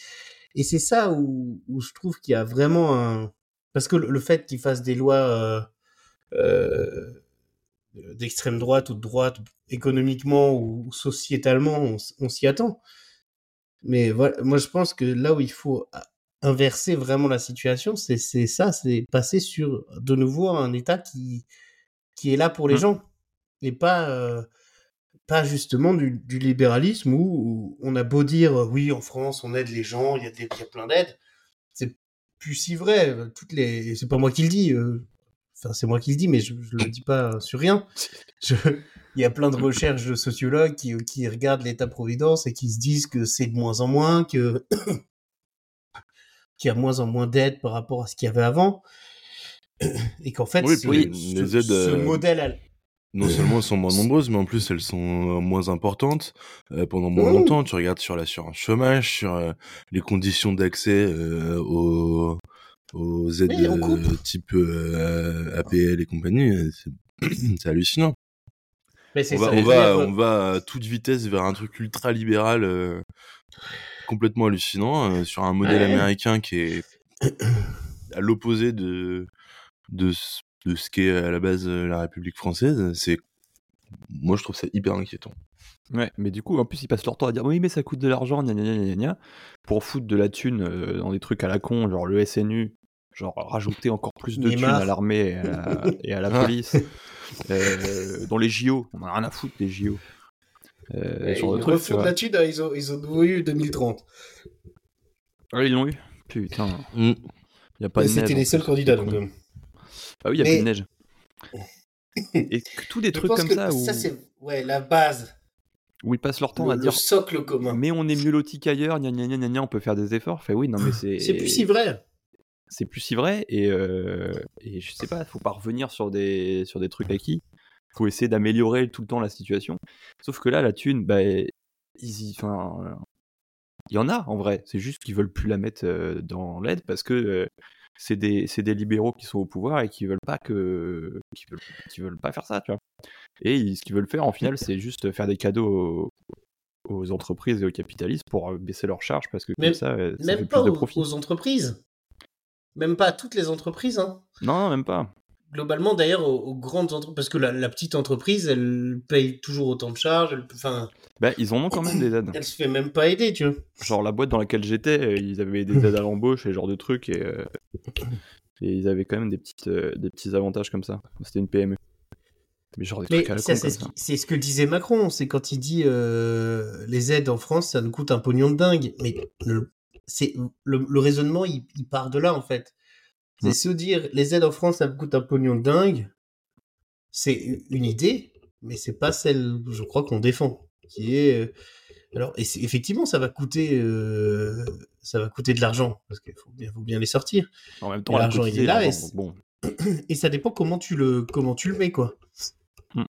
Et c'est ça où, où je trouve qu'il y a vraiment un parce que le, le fait qu'ils fassent des lois euh, d'extrême droite ou de droite économiquement ou sociétalement, on, s'y attend. Mais voilà, moi je pense que là où il faut a- inverser vraiment la situation, c'est ça, c'est passer sur de nouveau un État qui qui est là pour les Mm. gens. et pas, euh, pas justement du, du libéralisme où, où on a beau dire euh, oui, en France, on aide les gens, il y a, des, il y a plein d'aides. C'est plus si vrai. Toutes les, c'est pas moi qui le dis. euh, Enfin, c'est moi qui le dis, mais je, je le dis pas sur rien. Je- il y a plein de recherches de sociologues qui, qui regardent l'État-providence et qui se disent que c'est de moins en moins, que qu'il y a moins en moins d'aides par rapport à ce qu'il y avait avant, et qu'en fait, Oui, ce, puis ce- les aides, ce euh, modèle, à- Non seulement elles sont moins nombreuses, mais en plus elles sont euh, moins importantes euh, pendant moins Mmh. longtemps. Tu regardes sur l'assurance chômage, sur euh, les conditions d'accès euh, aux, aux aides Oui, euh, type euh, APL et compagnie. euh, C'est hallucinant. mais On va, on, va, dire, on va à toute vitesse vers un truc ultra libéral, euh, complètement hallucinant, euh, sur un modèle Ouais. américain qui est à l'opposé de, de, ce- de ce qu'est à la base la République française. C'est, moi, je trouve ça hyper inquiétant. Ouais, mais du coup, en plus, ils passent leur temps à dire oui, mais ça coûte de l'argent, gna gna gna gna gna, pour foutre de la thune euh, dans des trucs à la con, genre le SNU, genre rajouter encore plus de thunes à l'armée et, à la- et à la police. Euh, dans les JO, on a rien à foutre des JO. Euh, genre ils vois. là-dessus, là, ils ont, ils ont eu 2030. Ah, ils l'ont eu? Putain, Mm. il a pas de neige. C'était les seuls candidats, donc. euh, Ah oui, il y a Mais- plus de neige. Et tous des trucs comme que ça où, ça, c'est ouais, la base, où ils passent leur temps le, à le dire socle commun. mais on est mieux lotis qu'ailleurs, gna gna gna gna gna, on peut faire des efforts. Fait oui, non mais c'est C'est plus si vrai. C'est plus si vrai et, euh, et je sais pas, faut pas revenir sur des sur des trucs acquis. Faut essayer d'améliorer tout le temps la situation. Sauf que là, la thune, bah, ils y, enfin, il y en a en vrai. C'est juste qu'ils veulent plus la mettre euh, dans l'aide parce que euh, c'est des des libéraux qui sont au pouvoir et qui veulent pas que qui veulent, qui veulent pas faire ça, tu vois. Et ils- ce qu'ils veulent faire en final, c'est juste faire des cadeaux aux, aux entreprises et aux capitalistes pour euh, baisser leurs charges parce que Même- comme ça, ça Même fait pas plus de profit. aux entreprises. Même pas à toutes les entreprises. Hein. Non, non, même pas. Globalement, d'ailleurs, aux, aux grandes entreprises. Parce que la, la petite entreprise, elle paye toujours autant de charges. elle- Enfin, Bah, ils en ont quand même des aides. elle se fait même pas aider, tu vois. Genre la boîte dans laquelle j'étais, euh, ils avaient des aides à l'embauche et ce genre de trucs et, euh, et ils avaient quand même des petites euh, des petits avantages comme ça. C'était une PME. Mais genre des Mais trucs à la ça, c'est ce, c'est que disait Macron. C'est quand il dit euh, les aides en France, ça nous coûte un pognon de dingue. Mais le, c'est, le, le raisonnement, il, il part de là, en fait. C'est se dire les aides en France, ça me coûte un pognon dingue. C'est une idée, mais c'est pas celle, je crois, qu'on défend. Qui est. euh, alors, et effectivement, ça va coûter, euh, ça va coûter de l'argent parce qu'il faut bien, faut bien les sortir. En même temps, l'argent, il est là, et bon. Et ça dépend comment tu le, comment tu le mets, quoi. Mm.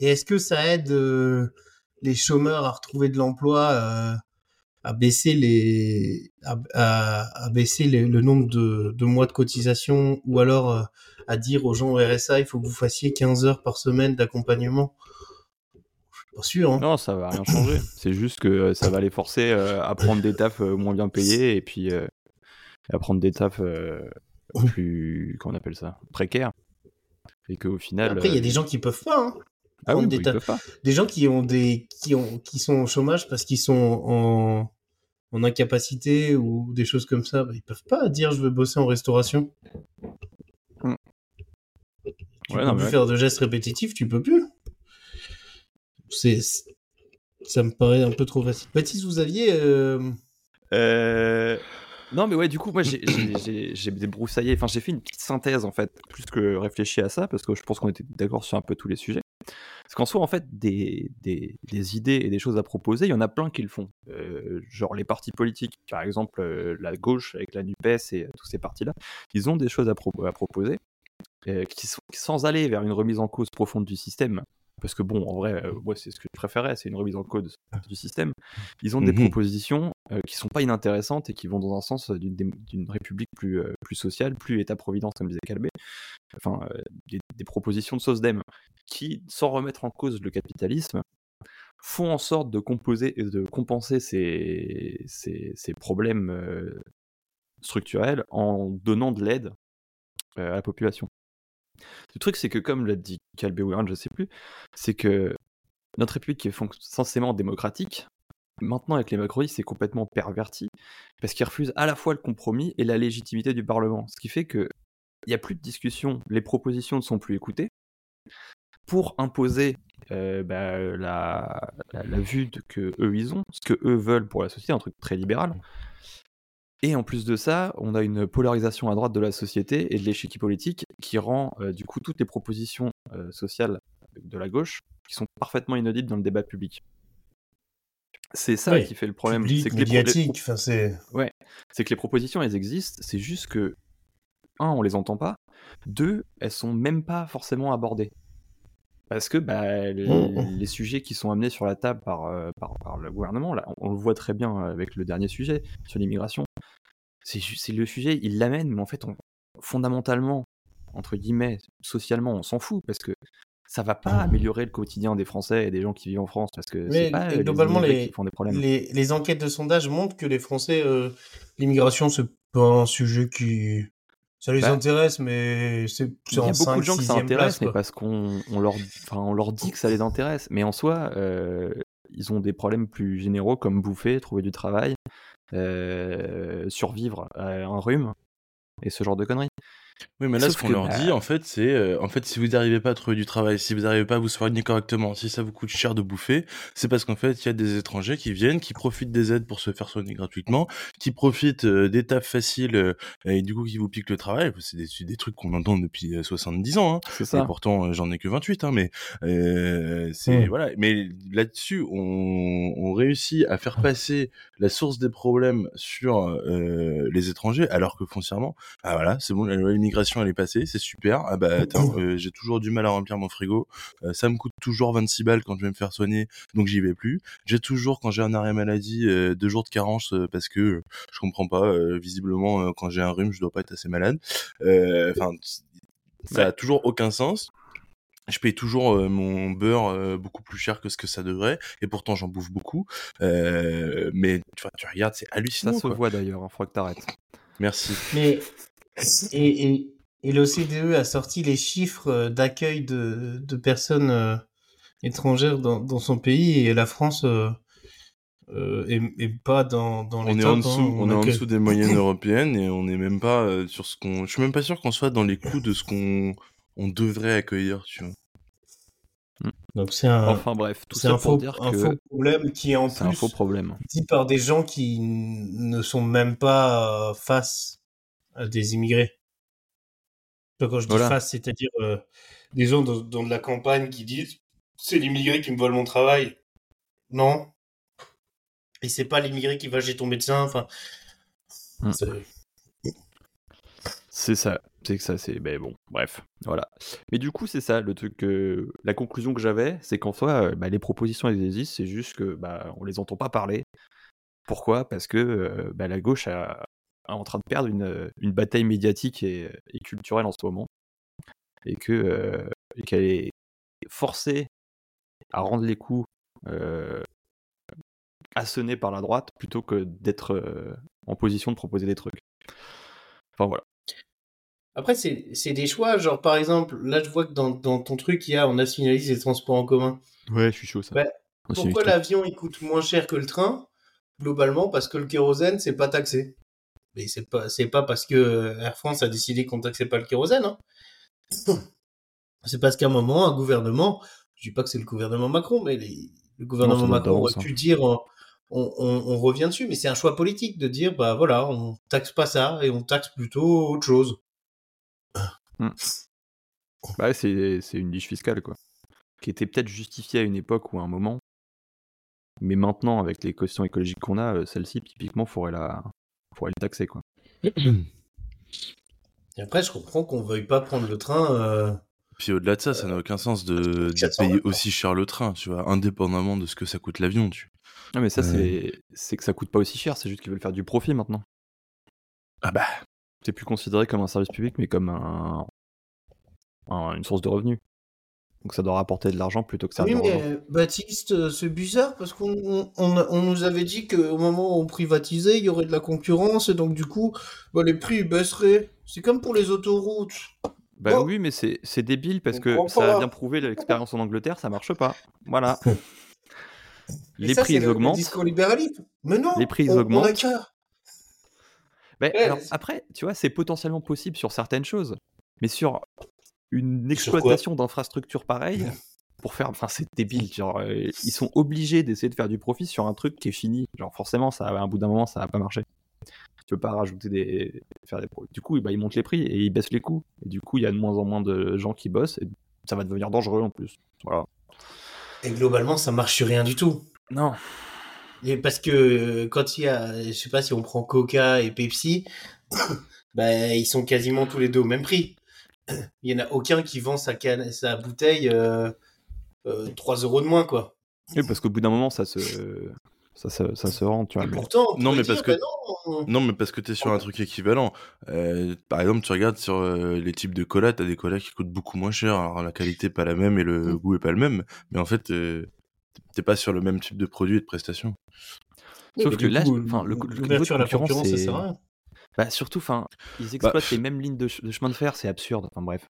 Et est-ce que ça aide euh, les chômeurs à retrouver de l'emploi, à baisser les, à, à- à baisser les- le nombre de, de mois de cotisation, ou alors euh, à dire aux gens au RSA, il faut que vous fassiez 15 heures par semaine d'accompagnement pas sûr. Hein. Non, ça va rien changer. C'est juste que euh, ça va les forcer euh, à prendre des tafs moins bien payés et puis à prendre des tafs euh, plus, comment on appelle ça, précaires. Et qu'au final. Après, il y a des gens qui peuvent pas. Hein. ah oui, des peuvent pas. Des gens qui ont des, qui ont, qui sont au chômage parce qu'ils sont en, en incapacité ou des choses comme ça. bah, ils peuvent pas dire je veux bosser en restauration. Mm. Tu Ouais, peux non, plus ouais. faire de gestes répétitifs, tu peux plus. C'est, ça me paraît un peu trop facile. Baptiste, vous aviez, euh, Euh, Non, mais ouais, du coup, moi, j'ai- j'ai j'ai- j'ai débroussaillé, enfin, j'ai fait une petite synthèse, en fait, plus que réfléchi à ça, parce que je pense qu'on était d'accord sur un peu tous les sujets. Parce qu'en soi, en fait, des, des, des idées et des choses à proposer, il y en a plein qui le font. Euh, genre les partis politiques, par exemple, euh, la gauche avec la NUPES et euh, tous ces partis-là, ils ont des choses à, pro- à proposer, qui sont, sans aller vers une remise en cause profonde du système. Parce que bon, en vrai, moi, c'est ce que je préférais, c'est une remise en cause du système. Ils ont des Mhm. propositions qui sont pas inintéressantes et qui vont dans un sens d'une république plus, plus sociale, plus État-providence, comme disait Calbé. Enfin, euh, des, propositions de SOSDEM qui, sans remettre en cause le capitalisme, font en sorte de composer et de compenser ces, ces, problèmes euh, structurels en donnant de l'aide euh, à la population. Le truc, c'est que, comme l'a dit Calbé ou Aaron, je sais plus, c'est que notre république qui est censément démocratique, maintenant avec les macronistes, c'est complètement perverti, parce qu'ils refusent à la fois le compromis et la légitimité du Parlement. Ce qui fait que il n'y a plus de discussion, les propositions ne sont plus écoutées, pour imposer euh, bah, la, la, la vue de, que eux ils ont, ce que eux veulent pour la société, un truc très libéral. Et en plus de ça, on a une polarisation à droite de la société et de l'échiquier politique qui rend euh, du coup toutes les propositions euh, sociales de la gauche qui sont parfaitement inaudibles dans le débat public. C'est ça qui fait le problème. C'est que les pro-. Ouais, c'est que les propositions, elles existent, c'est juste que, un, on les entend pas, deux, elles sont même pas forcément abordées. Parce que bah, les, Mm. les sujets qui sont amenés sur la table par, euh, par, par le gouvernement, là, on, on le voit très bien avec le dernier sujet sur l'immigration, c'est le sujet, il l'amène, mais en fait, on, fondamentalement, entre guillemets, socialement, on s'en fout, parce que ça va pas améliorer le quotidien des Français et des gens qui vivent en France, parce que c'est pas euh, globalement, les immigrés les- qui font des problèmes. Les, les enquêtes de sondage montrent que les Français, euh, l'immigration, c'est pas un sujet qui... Ça les Bah, intéresse, mais c'est Il y a beaucoup 5 de gens que ça 6 intéresse, place, mais quoi. parce qu'on on leur, enfin, on leur dit que ça les intéresse. Mais en soi, euh, ils ont des problèmes plus généraux comme bouffer, trouver du travail, euh, survivre à un rhume et ce genre de conneries. Oui, mais là, ce qu'on que, leur bah, dit, en fait, c'est, euh, en fait, si vous n'arrivez pas à trouver du travail, si vous n'arrivez pas à vous soigner correctement, si ça vous coûte cher de bouffer, c'est parce qu'en fait, il y a des étrangers qui viennent, qui profitent des aides pour se faire soigner gratuitement, qui profitent euh, des tafs faciles euh, et du coup qui vous piquent le travail. C'est des, trucs qu'on entend depuis euh, 70 ans, hein. c'est Et ça. pourtant, euh, j'en ai que 28, hein, mais euh, c'est Mm. voilà. Mais là-dessus, on, on réussit à faire passer la source des problèmes sur euh, les étrangers, alors que foncièrement, ah voilà, c'est bon, la loi immigration elle est passée, c'est super. Ah bah attends, euh, j'ai toujours du mal à remplir mon frigo. Euh, ça me coûte toujours 26 balles quand je vais me faire soigner, donc j'y vais plus. J'ai toujours quand j'ai un arrêt maladie euh, deux jours de carence euh, parce que euh, je comprends pas. euh, visiblement, euh, quand j'ai un rhume, je dois pas être assez malade. Euh, Enfin, ça a toujours aucun sens. Je paye toujours euh, mon beurre euh, beaucoup plus cher que ce que ça devrait, et pourtant j'en bouffe beaucoup. Euh, mais tu, vois, tu regardes, c'est Ça hallucinant. se quoi. voit d'ailleurs, il faudra que t'arrêtes. Merci. Mais et, et, et l'OCDE a sorti les chiffres euh, d'accueil de, de personnes euh, étrangères dans, dans son pays et la France euh, euh, est, est pas dans, dans les On est en hein, on est en dessous des moyennes européennes et on n'est même pas euh, sur ce qu'on. Je suis même pas sûr qu'on soit dans les clous de ce qu'on on devrait accueillir, tu vois. Donc c'est un, Enfin bref, tout ça un, pour faux, dire un que faux problème qui est en c'est un plus faux problème. dit par des gens qui ne sont même pas face des immigrés. Quand je dis Voilà. face, c'est-à-dire euh, des gens dans, dans de la campagne qui disent c'est l'immigré qui me vole mon travail. Non. Et c'est pas l'immigré qui va chez ton médecin. Enfin, Hmm. c'est- ça, c'est que ça, c'est. Ben bon, bref, voilà. Mais du coup, c'est ça, le truc. la conclusion que j'avais, c'est qu'en soi, euh, bah, les propositions, elles existent, c'est juste que bah, on les entend pas parler. Pourquoi? Parce que euh, bah, la gauche a- en train de perdre une, une bataille médiatique et, et culturelle en ce moment. Et que euh, et qu'elle est forcée à rendre les coups euh, assenés par la droite plutôt que d'être euh, en position de proposer des trucs. Enfin voilà. Après, c'est c'est des choix. Genre, par exemple, là, je vois que dans, dans ton truc, il y a on nationalise les transports en commun. Ouais, je suis chaud ça. Bah, Pourquoi l'avion il coûte moins cher que le train? Globalement, parce que le kérosène, c'est pas taxé. Mais c'est pas, c'est pas parce que Air France a décidé qu'on taxait pas le kérosène. Hein. C'est parce qu'à un moment, un gouvernement, je dis pas que c'est le gouvernement Macron, mais les- le gouvernement Macron aurait pu dire on, on, on- on revient dessus, mais c'est un choix politique de dire bah voilà, on taxe pas ça et on taxe plutôt autre chose. Bah, c'est c'est une niche fiscale, quoi. Qui était peut-être justifiée à une époque ou à un moment. Mais maintenant, avec les questions écologiques qu'on a, euh, celle-ci, typiquement, faudrait la, faudrait le taxer, quoi. Et après, je comprends qu'on veuille pas prendre le train. euh, Puis au-delà de ça, ça n'a aucun sens de, de 400 payer aussi cher le train, tu vois, indépendamment de ce que ça coûte l'avion, tu. Non, mais ça, c'est c'est que ça coûte pas aussi cher, c'est juste qu'ils veulent faire du profit maintenant. Ah bah. C'est plus considéré comme un service public, mais comme un, un- une source de revenus. Donc ça doit rapporter de l'argent plutôt que Oui, servir aux mais euh, Baptiste, euh, c'est bizarre parce qu'on on, on on nous avait dit qu'au moment où on privatisait, il y aurait de la concurrence et donc du coup, bah, les prix baisseraient. C'est comme pour les autoroutes. Bah Oh. oui, mais c'est c'est débile parce On que ça a bien prouvé l'expérience en Angleterre, ça marche pas. Voilà. Les ça, prix le- le augmentent. discours libéraliste. Mais non, Les prix, ils on- on a augmentent. qu'à- Ben, Ouais, alors, après, tu vois, c'est potentiellement possible sur certaines choses. Mais sur une exploitation d'infrastructures pareille pour faire. Enfin, c'est débile. Genre, euh, ils sont obligés d'essayer de faire du profit sur un truc qui est fini. Genre, forcément, ça, à un bout d'un moment, ça va pas marcher. Tu peux pas rajouter des. faire des Du coup, bah, ils montent les prix et ils baissent les coûts. Et du coup, il y a de moins en moins de gens qui bossent et ça va devenir dangereux en plus. Voilà. Et globalement, ça marche sur rien du tout. Non. Et parce que quand il y a, je sais pas si on prend Coca et Pepsi, bah, ils sont quasiment tous les deux au même prix. Il y en a aucun qui vend sa canne, sa bouteille euh, euh, 3 euros de moins, quoi. Oui, parce qu'au bout d'un moment, ça se. Ça, se- ça se rend, tu vois. Et pourtant, on Non, mais parce que- bah non, Non, mais parce que t'es sur un truc équivalent. Euh, par exemple, tu regardes sur euh, les types de cola, t'as des colas qui coûtent beaucoup moins cher. Alors la qualité est pas la même et le Mm. goût est pas le même. Mais en fait, euh, t'es pas sur le même type de produit et de prestation. Sauf que là, coup, enfin, le, le niveau de concurrence, concurrence, ça c'est- sert à rien. Bah, surtout, enfin, ils exploitent les mêmes lignes de, ch- de chemin de fer, c'est absurde. Enfin, bref.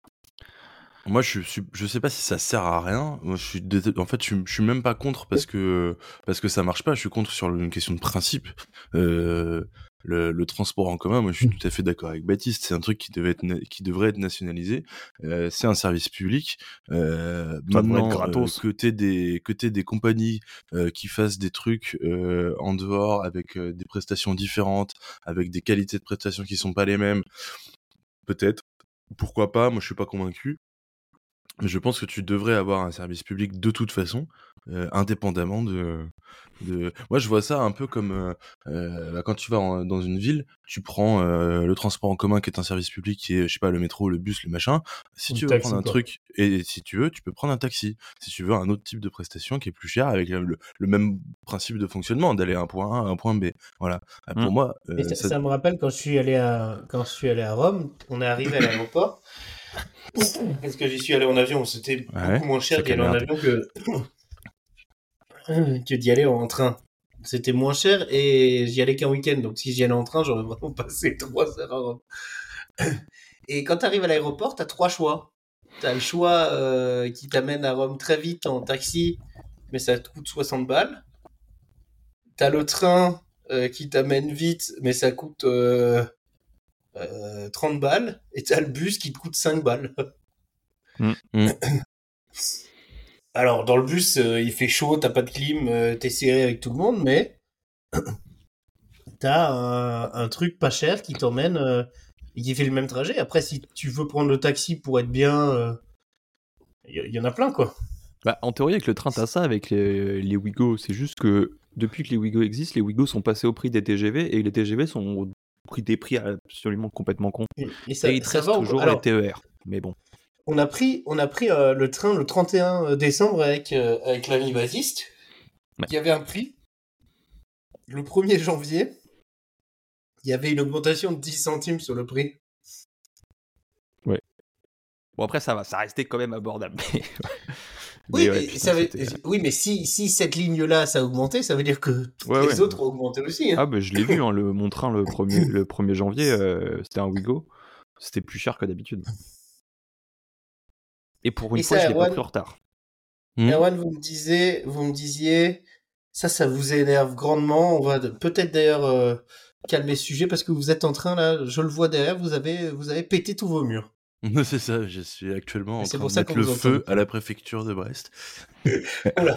Moi, je suis, je sais pas si ça sert à rien. Moi, je suis, dé- en fait, je, suis- je suis même pas contre parce que parce que ça marche pas. Je suis contre sur une question de principe. Euh, le, le transport en commun, moi, je suis tout à fait d'accord avec Baptiste. C'est un truc qui devait être, qui devrait être nationalisé. Euh, c'est un service public. Euh, maintenant, être gratos. euh, que t'aies des que des compagnies euh, qui fassent des trucs euh, en dehors avec euh, des prestations différentes, avec des qualités de prestations qui sont pas les mêmes. Peut-être. Pourquoi pas Moi, je suis pas convaincu. Je pense que tu devrais avoir un service public de toute façon, euh, indépendamment de, de. Moi, je vois ça un peu comme euh, euh, bah, quand tu vas en- dans une ville, tu prends euh, le transport en commun qui est un service public, qui est, je sais pas, le métro, le bus, le machin. Si tu veux prendre un quoi. truc, et si tu veux, tu peux prendre un taxi. Si tu veux un autre type de prestation qui est plus cher, avec le, même principe de fonctionnement, d'aller à un point A à un point B. Voilà. Ah, Pour Mm. moi, euh, ça, ça- ça me rappelle quand je suis allé à quand je suis allé à Rome, on est arrivé à l'aéroport. Parce que j'y suis allé en avion, c'était Ouais, beaucoup moins cher d'y aller en avion que que d'y aller en train. C'était moins cher et j'y allais qu'un week-end, donc si j'y allais en train, j'aurais vraiment passé trois heures à Rome. Et quand tu arrives à l'aéroport, tu as trois choix. Tu as le choix euh, qui t'amène à Rome très vite en taxi, mais ça te coûte 60 balles. Tu as le train euh, qui t'amène vite, mais ça coûte euh, euh, 30 balles. Et tu as le bus qui te coûte 5 balles. Mm. Mm. Alors, dans le bus, euh, il fait chaud, t'as pas de clim, euh, t'es serré avec tout le monde, mais t'as un, un truc pas cher qui t'emmène euh, et qui fait le même trajet. Après, si tu veux prendre le taxi pour être bien, il y, y en a plein, quoi. Bah, en théorie, avec le train, t'as ça avec les, les Ouigo. C'est juste que depuis que les Ouigo existent, les Ouigo sont passés au prix des TGV et les TGV sont au prix des prix absolument complètement cons. Et, et ça, et il ça reste va, toujours alors, les TER. Mais bon. on a pris, on a pris euh, le train le 31 décembre avec, euh, avec l'ami. Ouais. Il y avait un prix. Le 1er janvier, il y avait une augmentation de 10 centimes sur le prix. Bon, après, ça va, ça restait quand même abordable. Mais, Oui, mais ouais, mais putain, ça veut- c'était- oui, mais si, si cette ligne-là, ça a augmenté, ça veut dire que Ouais, les ouais. autres ont augmenté aussi. hein. Ah, bah, je l'ai vu, hein, le, mon train le 1er, le 1er janvier, euh, c'était un Ouigo. C'était plus cher que d'habitude. Et pour une Et fois, ça, je l'ai pas pris en retard. Mm. Erwan, vous me disiez, vous me disiez, ça, ça vous énerve grandement. On va de- peut-être d'ailleurs euh, calmer ce sujet parce que vous êtes en train là, je le vois derrière, vous avez, vous avez pété tous vos murs. c'est ça. Je suis actuellement en train pour de ça mettre le feu entend. à la préfecture de Brest Oula.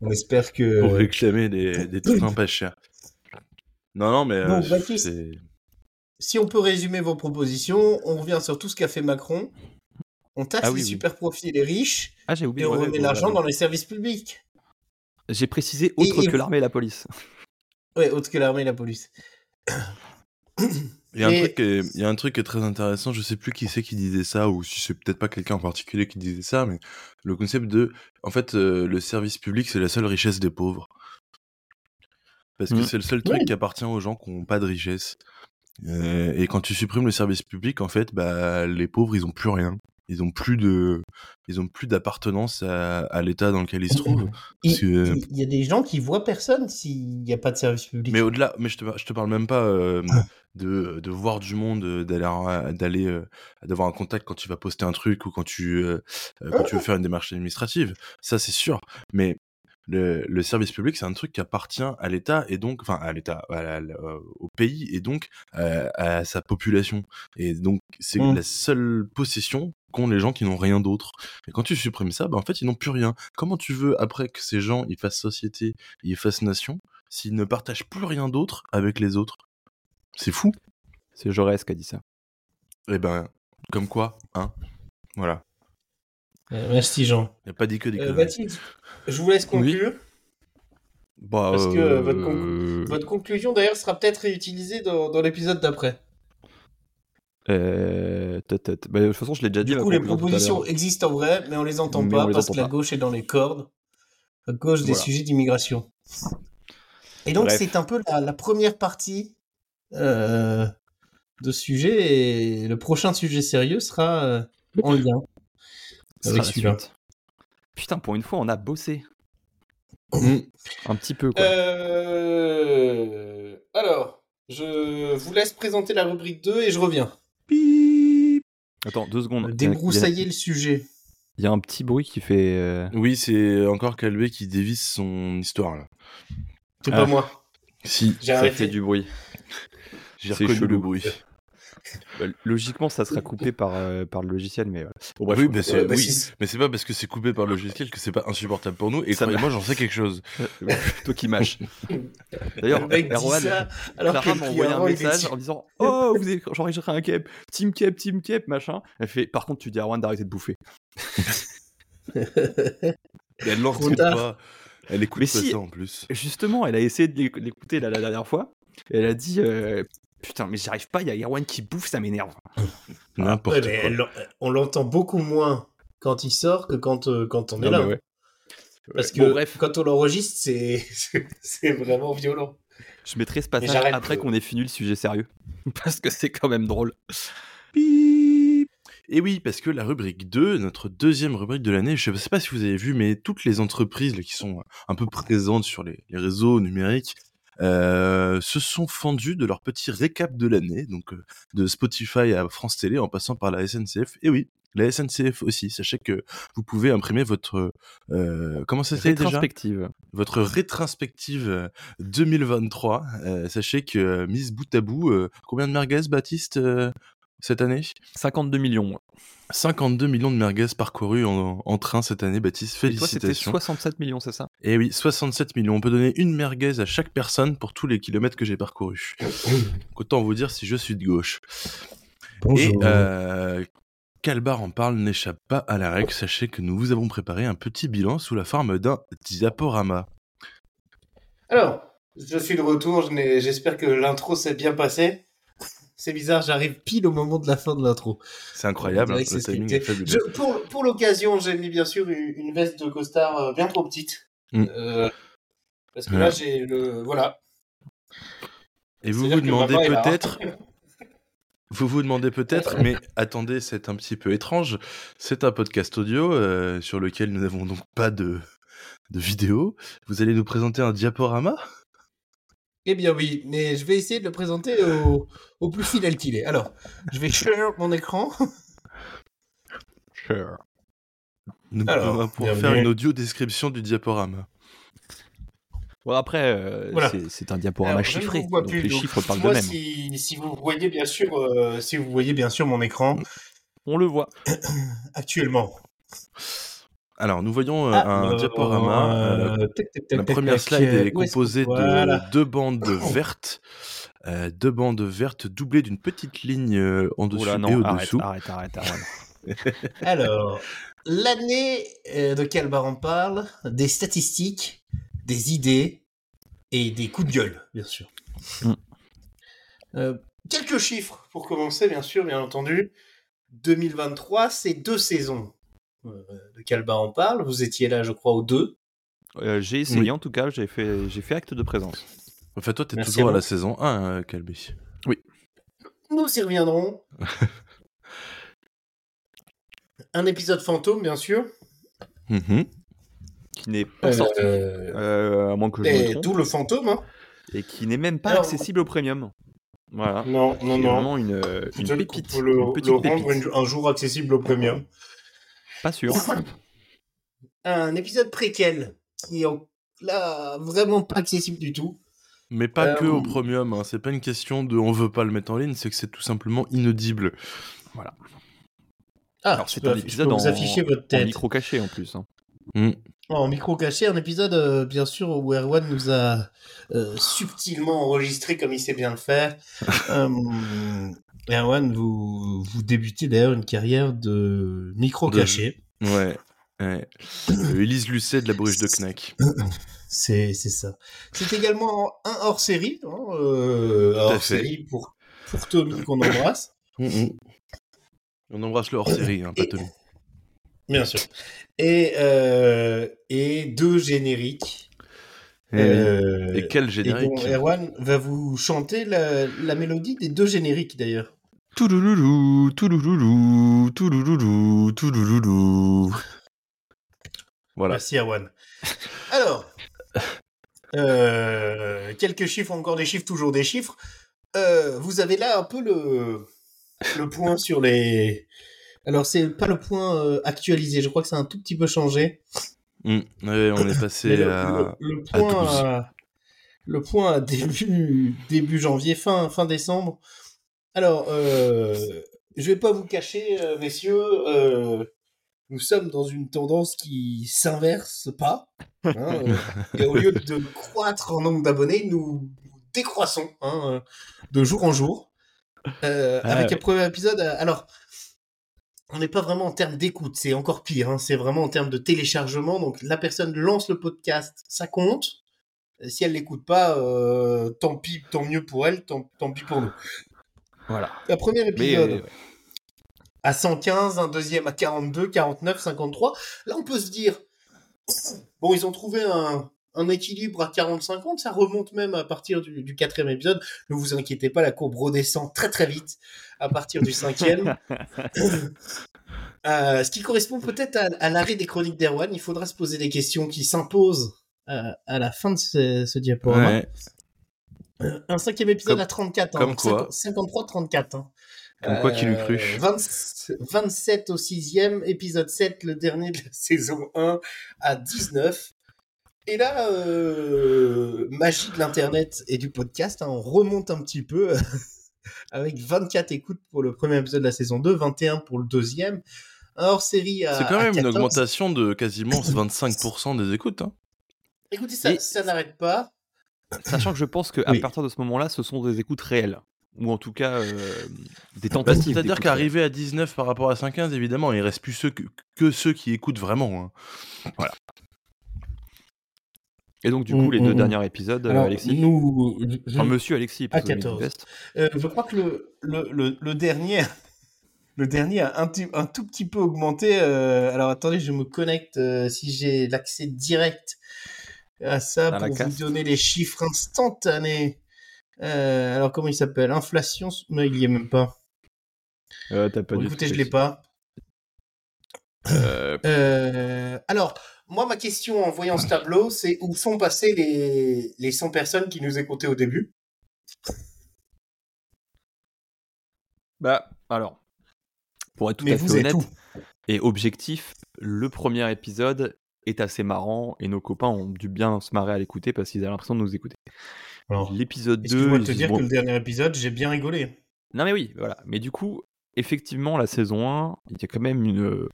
On espère que. pour réclamer des, des trains pas chers. Non, non, mais Donc, euh, Baptiste, Si on peut résumer vos propositions, on revient sur tout ce qu'a fait Macron. On taxe Ah oui, les oui. super profits et les riches Ah, j'ai et oublié. on ouais, remet ouais, l'argent ouais. dans les services publics. J'ai précisé autre et que l'armée et la police. Ouais, autre que l'armée et la police. Il y, a un Et- truc qui est, il y a un truc qui est très intéressant, je sais plus qui c'est qui disait ça, ou si c'est peut-être pas quelqu'un en particulier qui disait ça, mais le concept de, en fait, euh, le service public, c'est la seule richesse des pauvres. Parce que Mm. c'est le seul truc Ouais. qui appartient aux gens qui n'ont pas de richesse. Euh, et quand tu supprimes le service public, en fait, bah, les pauvres, ils ont plus rien. Ils ont plus de, ils ont plus d'appartenance à, à l'état dans lequel ils se trouvent. Il, que- y a des gens qui voient personne s'il n'y a pas de service public. Mais au-delà, mais je te, je te parle même pas euh, de, de voir du monde, euh, d'aller, d'aller, euh, d'avoir un contact quand tu vas poster un truc ou quand tu, euh, quand tu veux faire une démarche administrative. Ça, c'est sûr. Mais le, le service public, c'est un truc qui appartient à l'État et donc, enfin, à l'État, au pays et donc à sa population. Et donc, c'est Mm. la seule possession qu'ont les gens qui n'ont rien d'autre. Et quand tu supprimes ça, bah, en fait, ils n'ont plus rien. Comment tu veux, après que ces gens, ils fassent société, ils fassent nation, s'ils ne partagent plus rien d'autre avec les autres? C'est fou. C'est Jaurès qui a dit ça. Eh ben, comme quoi, hein Voilà. Euh, merci Jean. Il a pas dit que des Euh, je vous laisse conclure. Bah, parce que, euh, votre con- Votre conclusion d'ailleurs sera peut-être réutilisée dans, dans l'épisode d'après. Euh. Bah, de toute façon, je l'ai déjà dit. Du coup, les propositions existent en vrai, mais on les entend Mais pas les parce entend que la gauche est dans les cordes, à cause des Voilà. sujets d'immigration. Et donc, c'est un peu la, la première partie euh, de sujet, et le prochain sujet sérieux sera euh, en lien avec celui-là. Putain, pour une fois, on a bossé. Mm. Un petit peu, quoi. Euh, Alors, je vous laisse présenter la rubrique 2 et je reviens. Attends, deux secondes. A- Débroussailler le sujet. Il y, a un petit bruit qui fait. euh, Oui, c'est encore Calvé qui dévisse son histoire là. C'est Ah. pas moi. Si, J'ai Ça arrêté. fait du bruit. j'ai reconnu le bruit. Bah, Logiquement, ça sera coupé par, euh, par le logiciel, mais. euh, Bon, bref. oui, mais c'est Euh, bah, oui, mais c'est pas parce que c'est coupé par le logiciel que c'est pas insupportable pour nous. Et Ça croyez-moi, j'en sais quelque chose. Toi qui mâches. D'ailleurs, Erwan, Clara que m'a envoyé un message en disant Oh, vous avez- j'enregistrerai un cap, team cap, team cap, machin. Elle fait Par contre, tu dis à Erwan d'arrêter de bouffer. Et elle l'entend pas. Elle écoute Mais pas si- ça en plus. Justement, elle a essayé de l'éc- l'écouter la, la dernière fois. Et elle a dit euh, Putain, mais j'arrive pas, il y a Erwan qui bouffe, ça m'énerve. N'importe Ouais, mais quoi. elle- on l'entend beaucoup moins quand il sort que quand, euh, quand on est Non, là. ouais. Parce que Bon, bref, quand on l'enregistre, c'est c'est vraiment violent. je mettrai ce passage après de- qu'on ait fini le sujet sérieux. Parce que c'est quand même drôle. Et oui, parce que la rubrique 2, notre deuxième rubrique de l'année, je sais pas si vous avez vu, mais toutes les entreprises là, qui sont un peu présentes sur les, les réseaux numériques euh, se sont fendues de leur petit récap de l'année, donc euh, de Spotify à France Télé en passant par la SNCF. Et oui, la SNCF aussi. Sachez que vous pouvez imprimer votre euh, comment ça s'appelle déjà? Rétrospective. votre rétrospective euh, 2023. Euh, sachez que mise bout à bout, combien de merguez, Baptiste, cette année? 52 millions. 52 millions de merguez parcourus en, en train cette année, Baptiste. Et toi, c'était Félicitations. 67 millions, c'est ça? Et oui, 67 millions. On peut donner une merguez à chaque personne pour tous les kilomètres que j'ai parcourus. Autant vous dire si je suis de gauche. Et euh, Calbar en parle n'échappe pas à la règle. Sachez que nous vous avons préparé un petit bilan sous la forme d'un diaporama. Alors, je suis de retour. J'espère que l'intro s'est bien passée. C'est bizarre, j'arrive pile au moment de la fin de l'intro. C'est incroyable, hein, le c'est timing est fabuleux. Je- pour pour l'occasion, j'ai mis bien sûr une, une veste de costard euh, bien trop petite. Mm. Euh, parce que Ouais. là, j'ai le. Voilà. Et vous vous demandez là. peut-être, vous vous demandez peut-être, mais attendez, c'est un petit peu étrange. C'est un podcast audio euh, sur lequel nous n'avons donc pas de, de vidéo. Vous allez nous présenter un diaporama? Eh bien oui, mais je vais essayer de le présenter au, au plus fidèle qu'il est. Alors, je vais share mon écran. Nous Alors, pourrons pour bienvenue. faire une audio description du diaporama. Bon, après, euh, Voilà. c'est- un diaporama Alors, chiffré. donc plus, les donc, chiffres parlent d'eux-mêmes. Si, si vous voyez bien sûr, euh, si vous voyez bien sûr mon écran On le voit. actuellement. Alors, nous voyons euh, Ah, un euh, diaporama. euh, euh, la première slide euh, est est-ce composée voilà. de deux bandes vertes. euh, deux bandes vertes doublées d'une petite ligne euh, en dessus Oula, et non, au-dessous. arrête, arrête, arrête. Alors, l'année euh, de quelle barre on parle? Des statistiques, des idées et des coups de gueule, bien sûr. Mm. Euh, quelques chiffres pour commencer, bien sûr, bien entendu. 2023, c'est deux saisons. Euh, de barre on parle Vous étiez là, je crois, aux deux. Euh, j'ai essayé, Oui. en tout cas, j'ai fait, j'ai fait acte de présence. Enfin, toi, t'es Merci toujours à à la saison 1, euh, Calbi. Nous y reviendrons. Un épisode fantôme, bien sûr. Mhm. Qui n'est pas sorti, Euh, euh, à moins que je me d'où le fantôme. Hein. et qui n'est même pas Alors- accessible au premium. Voilà. Non, non, non. vraiment une, euh, pépite. peut le, une petite le rendre pépite. une- un jour accessible au premium. Pas sûr. Un épisode préquel qui, en- là, vraiment pas accessible du tout. Mais pas que Euh, au premium, hein. c'est pas une question de on veut pas le mettre en ligne, c'est que c'est tout simplement inaudible. Ah, Alors c'est un épisode en, vous afficher votre en tête. micro caché en plus. hein. Mm. En micro caché, un épisode, euh, bien sûr, où Erwan nous a euh, subtilement enregistré comme il sait bien le faire. Erwan, vous, vous débutez d'ailleurs une carrière de micro De- caché. Ouais. ouais. Euh, Élise Lucet de la bruche de Knack. C'est ça. C'est également un hors série, hein, euh, hors série pour, pour Tommy qu'on embrasse. On embrasse le hors série, hein, pas Et- Tommy. Bien sûr. Et, euh, et deux génériques. Euh, Et quel et générique Erwan va vous chanter la, la mélodie des deux génériques d'ailleurs. Toulouloulou, toulouloulou, toulouloulou, toulouloulou. Voilà. Merci Erwan. Alors, euh, quelques chiffres, encore des chiffres, toujours des chiffres. Euh, vous avez là un peu le, le point sur les. Alors, c'est pas le point euh, actualisé, je crois que c'est un tout petit peu changé. Mm. Ouais, on est passé le, à. le- le à point 12. à, le point à début, début janvier, fin, fin décembre. Alors, euh, je vais pas vous cacher, euh, messieurs, euh, nous sommes dans une tendance qui s'inverse pas. hein, euh, et au lieu de croître en nombre d'abonnés, nous décroissons hein, de jour en jour. Ah avec ouais. un premier épisode. Alors, on n'est pas vraiment en termes d'écoute, c'est encore pire. hein, c'est vraiment en termes de téléchargement. Donc, la personne lance le podcast, ça compte. Si elle l'écoute pas, euh, tant pis, tant mieux pour elle, tant, tant pis pour nous. Voilà. Un premier Mais épisode euh, à 115, un deuxième à 42, 49, 53. Là, on peut se dire, bon, ils ont trouvé un, un équilibre à 40-50, ça remonte même à partir du, du quatrième épisode. Ne vous inquiétez pas, la courbe redescend très très vite à partir du cinquième. Euh, ce qui correspond peut-être à, à l'arrêt des chroniques d'Erwan. Il faudra se poser des questions qui s'imposent euh, à la fin de ce, ce diaporama. Ouais. Un cinquième épisode Comme- à 34. hein, comme quoi. 53-34. Hein. Comme quoi, qui l'eût cru 20 27 au sixième, épisode 7, le dernier de la saison 1, à 19. Et là, euh, magie de l'internet et du podcast, hein, on remonte un petit peu avec 24 écoutes pour le premier épisode de la saison 2, 21 pour le deuxième. Hors série à. C'est quand même une 14. augmentation de quasiment 25% des écoutes. Hein. Écoutez, ça, Et- ça n'arrête pas. Sachant que je pense qu'à Oui. partir de ce moment-là, ce sont des écoutes réelles. Ou en tout cas, euh, des Bah, tentatives. C'est-à-dire qu'arriver à 19 par rapport à 115, évidemment, il reste plus ceux que, que ceux qui écoutent vraiment. hein. réelle. Et donc, du coup, Mm, les mm, deux mm. derniers épisodes, euh, Alors, Alexis. nous, je- Enfin, monsieur Alexis, À que 14. Veste. Euh, je crois que le, le, le, le dernier, le dernier a un, tout petit peu augmenté. euh, alors attendez, je me connecte euh, si j'ai l'accès direct à ça pour vous donner les chiffres instantanés. Euh, alors comment il s'appelle? Inflation Non, il y est même pas. Euh, pas Bon, écoutez, je l'ai Alexis. pas. Euh, Euh, alors, moi, ma question en voyant ce tableau, c'est où sont passées les, les 100 personnes qui nous écoutaient au début? Bah, alors, pour être tout Mais à fait honnête et objectif, le premier épisode est assez marrant et nos copains ont dû bien se marrer à l'écouter parce qu'ils avaient l'impression de nous écouter. L'épisode 2, Excuse-moi de te dire que le dernier épisode, j'ai bien rigolé? Non mais oui, voilà. Mais du coup, effectivement, la saison 1, il y a quand même une,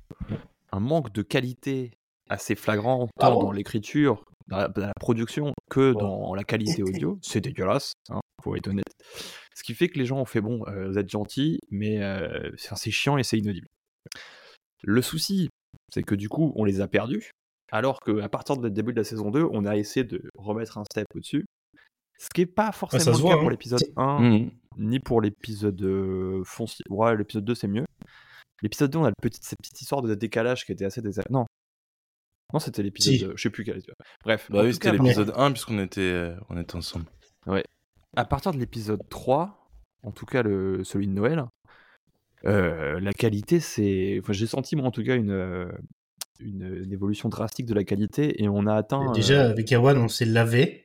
un manque de qualité assez flagrant, Ah tant bon dans l'écriture, dans la, dans la production, que Bon. dans la qualité audio. C'est dégueulasse, hein, faut être honnête. Ce qui fait que les gens ont fait, bon, euh, vous êtes gentils, mais euh, c'est chiant et c'est inaudible. Le souci, c'est que du coup, on les a perdus, alors qu'à partir du début de la saison 2, on a essayé de remettre un step au-dessus. Ce qui n'est pas forcément le voit, cas hein. pour l'épisode 1 Mhm. ni pour l'épisode euh, foncier. Ouais, l'épisode 2, c'est mieux. L'épisode 2, on a le petit, cette petite histoire de décalage qui était assez désagréable. Non. Non, c'était l'épisode. Si. Je sais plus quel. Bref. Bah oui, c'était l'épisode 1 puisqu'on était, euh, on était ensemble. À partir de l'épisode 3, en tout cas le, celui de Noël, euh, la qualité, c'est. Enfin, j'ai senti, moi, en tout cas, une, une, une évolution drastique de la qualité et on a atteint. Déjà, euh, avec Erwan, on s'est lavé.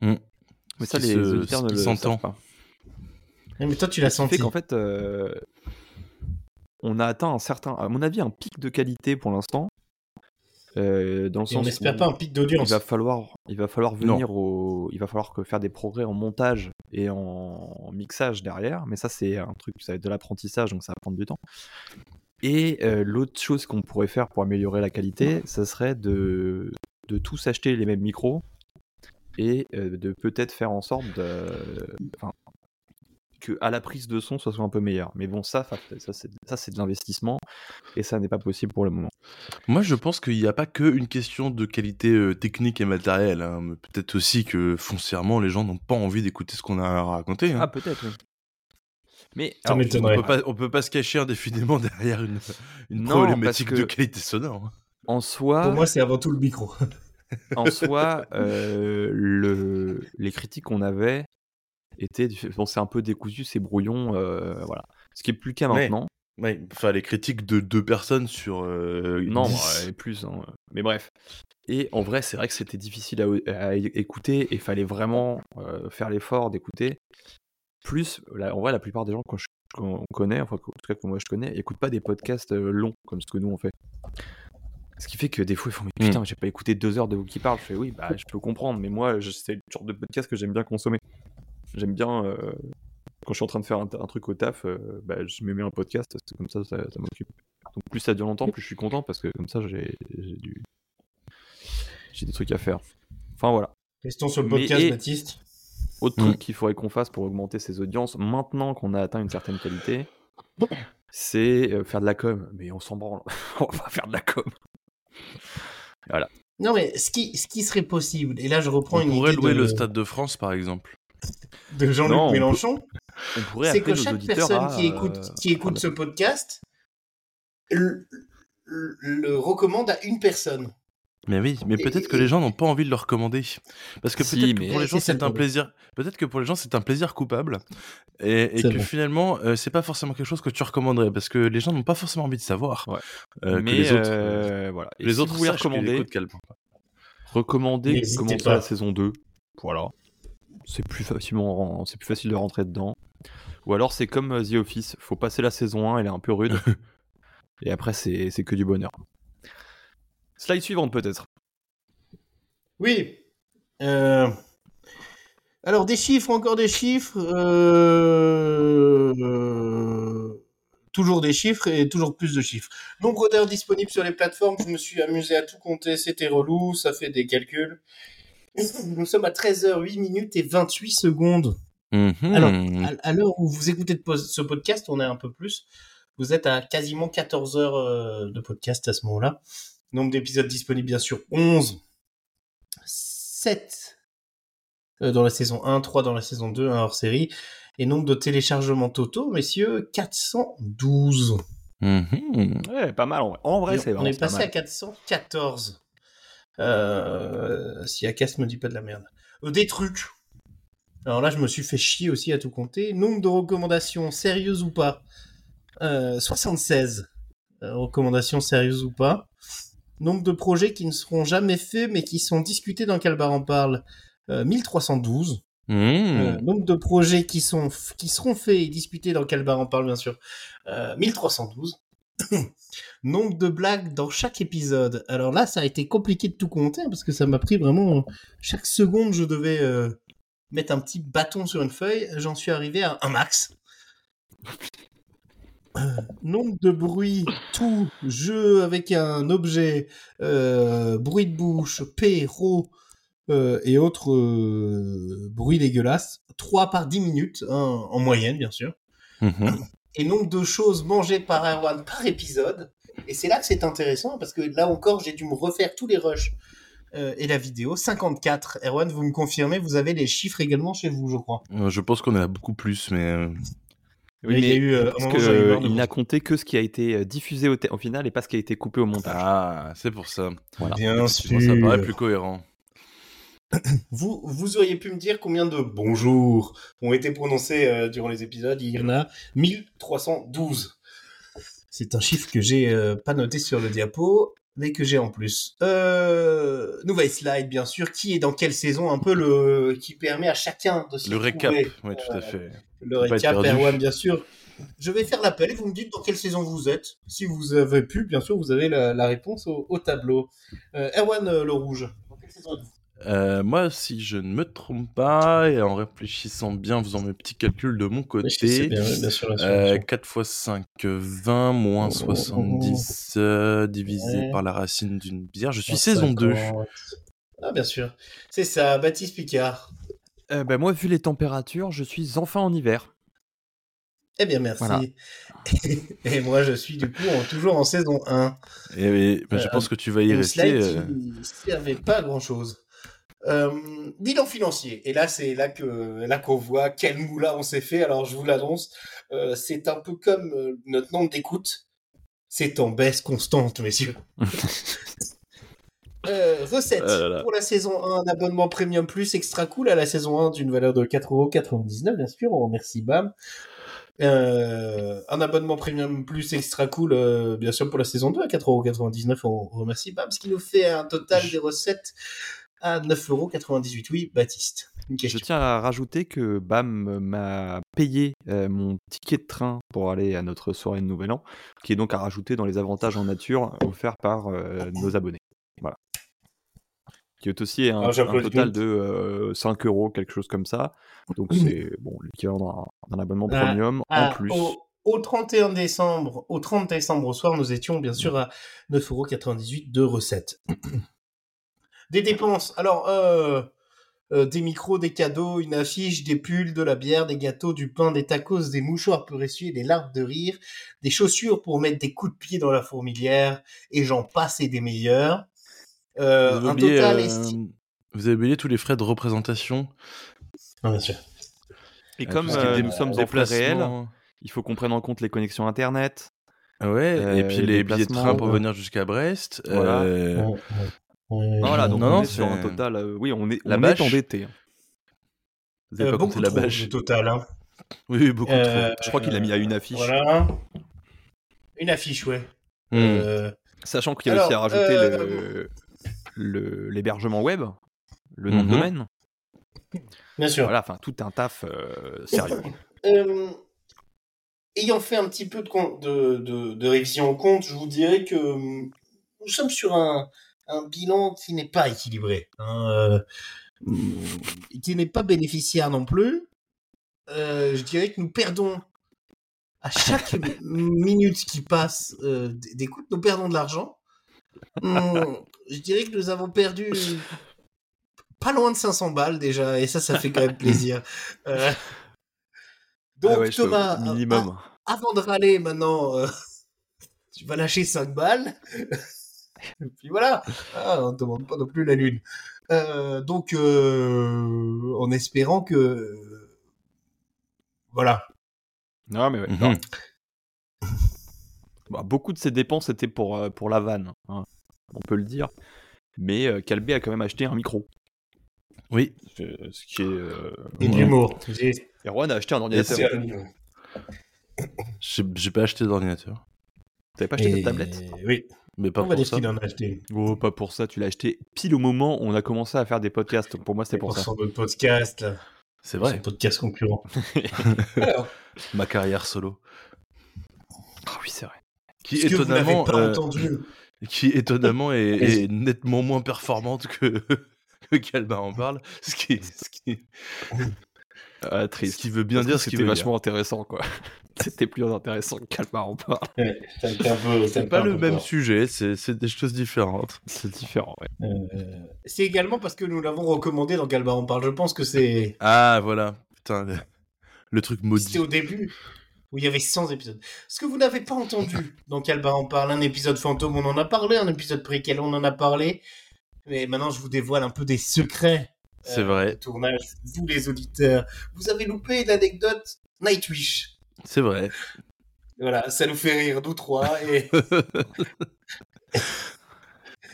mais ça, les se- auditeurs ne le savent pas. Mais toi, tu l'as Ce qui senti. fait qu'en fait, euh, on a atteint un certain, à mon avis, un pic de qualité pour l'instant. euh, dans le Et on sens n'espère pas un pic il d'audience. va falloir, il va falloir Non. venir au, il va falloir que faire des progrès en montage et en mixage derrière. Mais ça, c'est un truc, ça va être de l'apprentissage, donc ça va prendre du temps. Et euh, l'autre chose qu'on pourrait faire pour améliorer la qualité, ça serait de, de tous acheter les mêmes micros et euh, de peut-être faire en sorte de, enfin, que à la prise de son, ça soit un peu meilleur. Mais bon, ça, ça, ça, c'est ça, c'est de l'investissement et ça n'est pas possible pour le moment. Moi, je pense qu'il n'y a pas que une question de qualité euh, technique et matérielle. hein, mais Peut-être aussi que foncièrement, les gens n'ont pas envie d'écouter ce qu'on a à raconter. hein. Ah, peut-être, oui. Mais Ça alors, on m'étonnerait. peut pas, on peut pas se cacher indéfiniment derrière une, une Non, problématique de qualité sonore. hein. en soi, Pour moi, c'est avant tout le micro. en soi, euh, le, les critiques qu'on avait étaient, du- bon, c'est un peu décousu, c'est brouillon, euh, voilà. Ce qui est plus le cas maintenant. Ouais, enfin, les critiques de deux personnes sur. euh, Non, 10. et plus, hein, mais bref. Et en vrai, c'est vrai que c'était difficile à, écouter et il fallait vraiment euh, faire l'effort d'écouter. Plus, là, en vrai, la plupart des gens qu'on connaît, enfin, en tout cas que moi je connais, écoutent pas des podcasts euh, longs comme ce que nous on fait. Ce qui fait que des fois ils font mais putain, j'ai pas écouté deux heures de vous qui parle. Je fais oui, bah je peux comprendre, mais moi je- c'est le genre de podcast que j'aime bien consommer. J'aime bien euh, quand je suis en train de faire un, un truc au taf, euh, bah, je me mets un podcast, c'est comme ça, ça, ça m'occupe. Donc plus ça dure longtemps, plus je suis content parce que comme ça j'ai j'ai du j'ai des trucs à faire. Enfin voilà. Restons sur le Mais- podcast, et- Baptiste. Autre Mm. truc qu'il faudrait qu'on fasse pour augmenter ses audiences, maintenant qu'on a atteint une certaine qualité, c'est euh, faire de la com. Mais on s'en branle. on va faire de la com. Non, mais ce qui, ce qui serait possible, et là je reprends On une pourrait idée louer de, le Stade de France, par exemple. de Jean-Luc on Mélenchon, On pourrait c'est que nos chaque personne à, qui écoute, euh, qui écoute à- ce podcast le, le- le recommande à une personne. Mais oui, mais peut-être que les gens n'ont pas envie de le recommander. Parce que Si, peut-être que pour les gens c'est un plaisir. Peut-être que pour les gens c'est un plaisir coupable. Et, que finalement euh, c'est pas forcément quelque chose que tu recommanderais. Parce que les gens n'ont pas forcément envie de savoir Ouais. euh, mais que les autres. euh, voilà. Et les si autres vous voulez recommander, recommander commencer la saison 2. Voilà. C'est plus facilement c'est plus facile de rentrer dedans. Ou alors c'est comme euh, The Office, faut passer la saison 1, elle est un peu rude. et après c'est c'est que du bonheur. Slide suivante peut-être. Oui. Euh, Alors, des chiffres, encore des chiffres. euh, euh, Toujours des chiffres et toujours plus de chiffres. Nombre d'heures disponibles sur les plateformes, je me suis amusé à tout compter, c'était relou, ça fait des calculs. Nous sommes à 13h08 minutes et 28 secondes. Mhm. Alors, À, l'heure où vous écoutez ce podcast, on est un peu plus. Vous êtes à quasiment 14 heures euh, de podcast à ce moment-là. Nombre d'épisodes disponibles, bien sûr, 11. 7 euh, dans la saison 1, 3 dans la saison 2, un hors série. Et nombre de téléchargements totaux, messieurs, 412. Mhm. Ouais, pas mal en vrai. C'est on est pas passé à 414. Euh, si Akas me dit pas de la merde. Euh, des trucs. Alors là, je me suis fait chier aussi à tout compter. Nombre de recommandations, sérieuses ou pas Euh, 76. Euh, recommandations sérieuses ou pas Nombre de projets qui ne seront jamais faits mais qui sont discutés dans Calbar en parle euh, 1312. Mhm. Euh, nombre de projets qui, sont, qui seront faits et discutés dans Calbar en parle, bien sûr, euh, 1312. nombre de blagues dans chaque épisode. Alors là, ça a été compliqué de tout compter parce que ça m'a pris vraiment. Chaque seconde, je devais euh, mettre un petit bâton sur une feuille. J'en suis arrivé à un max. Euh, nombre de bruits, tout, jeu avec un objet, euh, bruit de bouche, P, ro, euh, et autres euh, bruits dégueulasses. 3 par 10 minutes, hein, en moyenne, bien sûr. Mhm. Et nombre de choses mangées par Erwan par épisode. Et c'est là que c'est intéressant, parce que là encore, j'ai dû me refaire tous les rushs euh, et la vidéo. 54. Erwan, vous me confirmez, vous avez les chiffres également chez vous, je crois. Euh, Je pense qu'on est à beaucoup plus, mais. Il y a eu, euh, parce que, euh, il n'a compté que ce qui a été euh, diffusé au, final et pas ce qui a été coupé au montage. Ah, c'est pour ça. Voilà. Bien sûr. Ça paraît plus cohérent. Vous, vous auriez pu me dire combien de bonjours ont été prononcés euh, durant les épisodes. Il y en a 1312. C'est un chiffre que j'ai euh, pas noté sur le diapo, mais que j'ai en plus. Euh, nouvelle slide, bien sûr. Qui est dans quelle saison Un peu le qui permet à chacun de s'y Le récap, oui, tout à fait. Le récap. Erwan, bien sûr. je vais faire l'appel et vous me dites dans quelle saison vous êtes. Si vous avez pu, bien sûr, vous avez la, la réponse au, au tableau. Euh, Erwan euh, le Rouge, dans quelle saison êtes-vous? Euh, moi, si je ne me trompe pas, et en réfléchissant bien, en faisant mes petits calculs de mon côté, bien, bien sûr, bien sûr, euh, bien sûr. 4 x 5, 20, moins 70, euh, divisé Ouais. par la racine d'une bière, je suis saison 2. 50. Ah, bien sûr. C'est ça, Baptiste Picard. Euh, bah, moi, vu les températures, je suis enfin en hiver. Eh bien, merci. Voilà. et moi, je suis du coup en- toujours en saison 1. Et, et, bah, je Euh, pense que tu vas y rester. slide euh, qui servait pas à grand chose. bilan financier. Et là, c'est là que là qu'on voit quel moulin on s'est fait. Alors, je vous l'annonce, euh, c'est un peu comme euh, notre nombre d'écoutes. C'est en baisse constante, messieurs. Euh, recette. Ah là là. Pour la saison 1, un abonnement premium plus extra cool à la saison 1 d'une valeur de 4,99€, bien sûr. On remercie BAM. Euh, un abonnement premium plus extra cool, euh, bien sûr, pour la saison 2 à 4,99€. On remercie BAM, ce qui nous fait un total des recettes à 9,98€. Oui, Baptiste. Je tiens à rajouter que BAM m'a payé euh, mon ticket de train pour aller à notre soirée de Nouvel An, qui est donc à rajouter dans les avantages en nature offerts par euh, nos abonnés. Voilà. Qui est aussi un, Ah, un total de euh, 5 euros, quelque chose comme ça. Donc c'est bon, l'équivalent d'un- abonnement Ah, premium Ah, en plus. Au, au 31 décembre, au 30 décembre au soir, nous étions bien sûr à 9,98€ de recettes. Des dépenses. Alors, euh, euh, des micros, des cadeaux, une affiche, des pulls, de la bière, des gâteaux, du pain, des tacos, des mouchoirs pour essuyer des larmes de rire, des chaussures pour mettre des coups de pied dans la fourmilière, et j'en passe et des meilleurs. Euh, vous, avez un oublié, total euh, esti- vous avez oublié tous les frais de représentation? Ah, bien sûr. Et euh, comme euh, nous sommes en frais réels, il faut qu'on prenne en compte les connexions internet. Ah Ouais, et puis les les billets de train pour ouais. venir jusqu'à Brest. Voilà. euh, Voilà, donc Non, on non, est sur un total. euh, oui, on est, La on bâche. est endetté. hein. Vous avez Euh, pas beaucoup compté la trop, bâche. total. Hein. Oui, oui, beaucoup Euh, Je crois qu'il a mis à une affiche. Voilà. Une affiche, ouais. trop. Hmm. Euh, Sachant qu'il y a aussi à rajouter euh, le- le- l'hébergement web, le nom Mhm. de domaine. bien sûr. Voilà, enfin tout un taf euh, sérieux. Euh, ayant fait un petit peu de, de, de, de révision en compte, je vous dirais que hum, nous sommes sur un, un bilan qui n'est pas équilibré, hein, euh, qui n'est pas bénéficiaire non plus. Euh, je dirais que nous perdons à chaque minute qui passe euh, d'écoute, nous perdons de l'argent. Hum, je dirais que nous avons perdu pas loin de 500 balles déjà, et ça, ça fait quand même plaisir. Euh, donc Ah ouais, peux- Thomas, minimum. a- avant de râler maintenant, tu vas lâcher 5 balles. Et puis voilà, Ah, on ne demande pas non plus la lune. Euh, donc, euh, en espérant que... Voilà. Non, mais ouais, Mhm. non. Bah, beaucoup de ces dépenses étaient pour, euh, pour la vanne, hein, on peut le dire. Mais euh, Calbé a quand même acheté un micro. Oui. Euh, Ce qui est. euh, Et de l'humour. Erwan a acheté un ordinateur. J'ai j'ai pas acheté d'ordinateur. T'avais pas acheté Et- ta tablette? Oui, Mais pas on va pour dire ça. qu'il en a acheté. Oh, pas pour ça, tu l'as acheté pile au moment où on a commencé à faire des podcasts. Donc pour moi, c'était pour ça. son autre podcast. C'est Son vrai. podcast concurrent. Alors, Ma carrière solo. Ah oui, c'est vrai. Qui ce que vous n'avez étonnamment, pas euh, entendu. qui étonnamment est, est nettement moins performante que, que Calbar en parle. Ce qui, ce qui, Ah, ce triste. qui veut bien Parce que dire ce qui C'était vachement intéressant, quoi. C'était plus intéressant que Calmar en parle. Ouais, C'est pas peu le même peur. sujet, c'est des choses différentes. C'est différent, ouais. Euh, C'est également parce que nous l'avons recommandé dans Galbar on parle. Je pense que c'est Ah voilà, putain, le, le truc maudit. c'était au début où il y avait 100 épisodes. Ce que vous n'avez pas entendu dans Calbar on parle, un épisode fantôme, on en a parlé, un épisode préquel, on en a parlé. Mais maintenant, je vous dévoile un peu des secrets C'est euh, vrai. de tournage. Vous, les auditeurs, vous avez loupé l'anecdote Nightwish. C'est vrai. Voilà, ça nous fait rire, nous trois, et,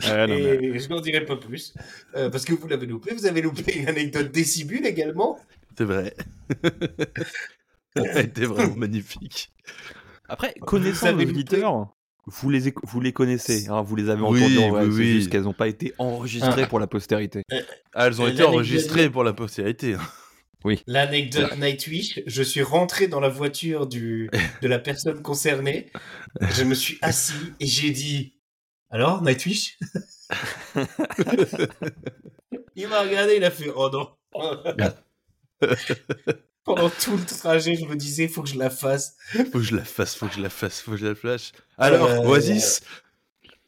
Ouais, non, mais- et je n'en dirai pas plus. euh, parce que vous l'avez loupé. Vous avez loupé une anecdote Décibule également. C'est vrai. Ça a été vraiment magnifique. Après, connaissant auditeurs, vous les, vous les connaissez, hein, vous les avez Oui, entendus en vrai, oui, juste qu'elles n'ont pas été enregistrées pour la postérité. Ah, elles ont Euh, été l'anecdote- enregistrées pour la postérité. hein. Oui. L'anecdote Nightwish, je suis rentré dans la voiture du, de la personne concernée, je me suis assis et j'ai dit Alors, Nightwish? Il m'a regardé, il a fait Oh non Pendant tout le trajet, je me disais Faut que je la fasse. Faut que je la fasse, faut que je la fasse, faut que je la flash. Alors, Euh, Oasis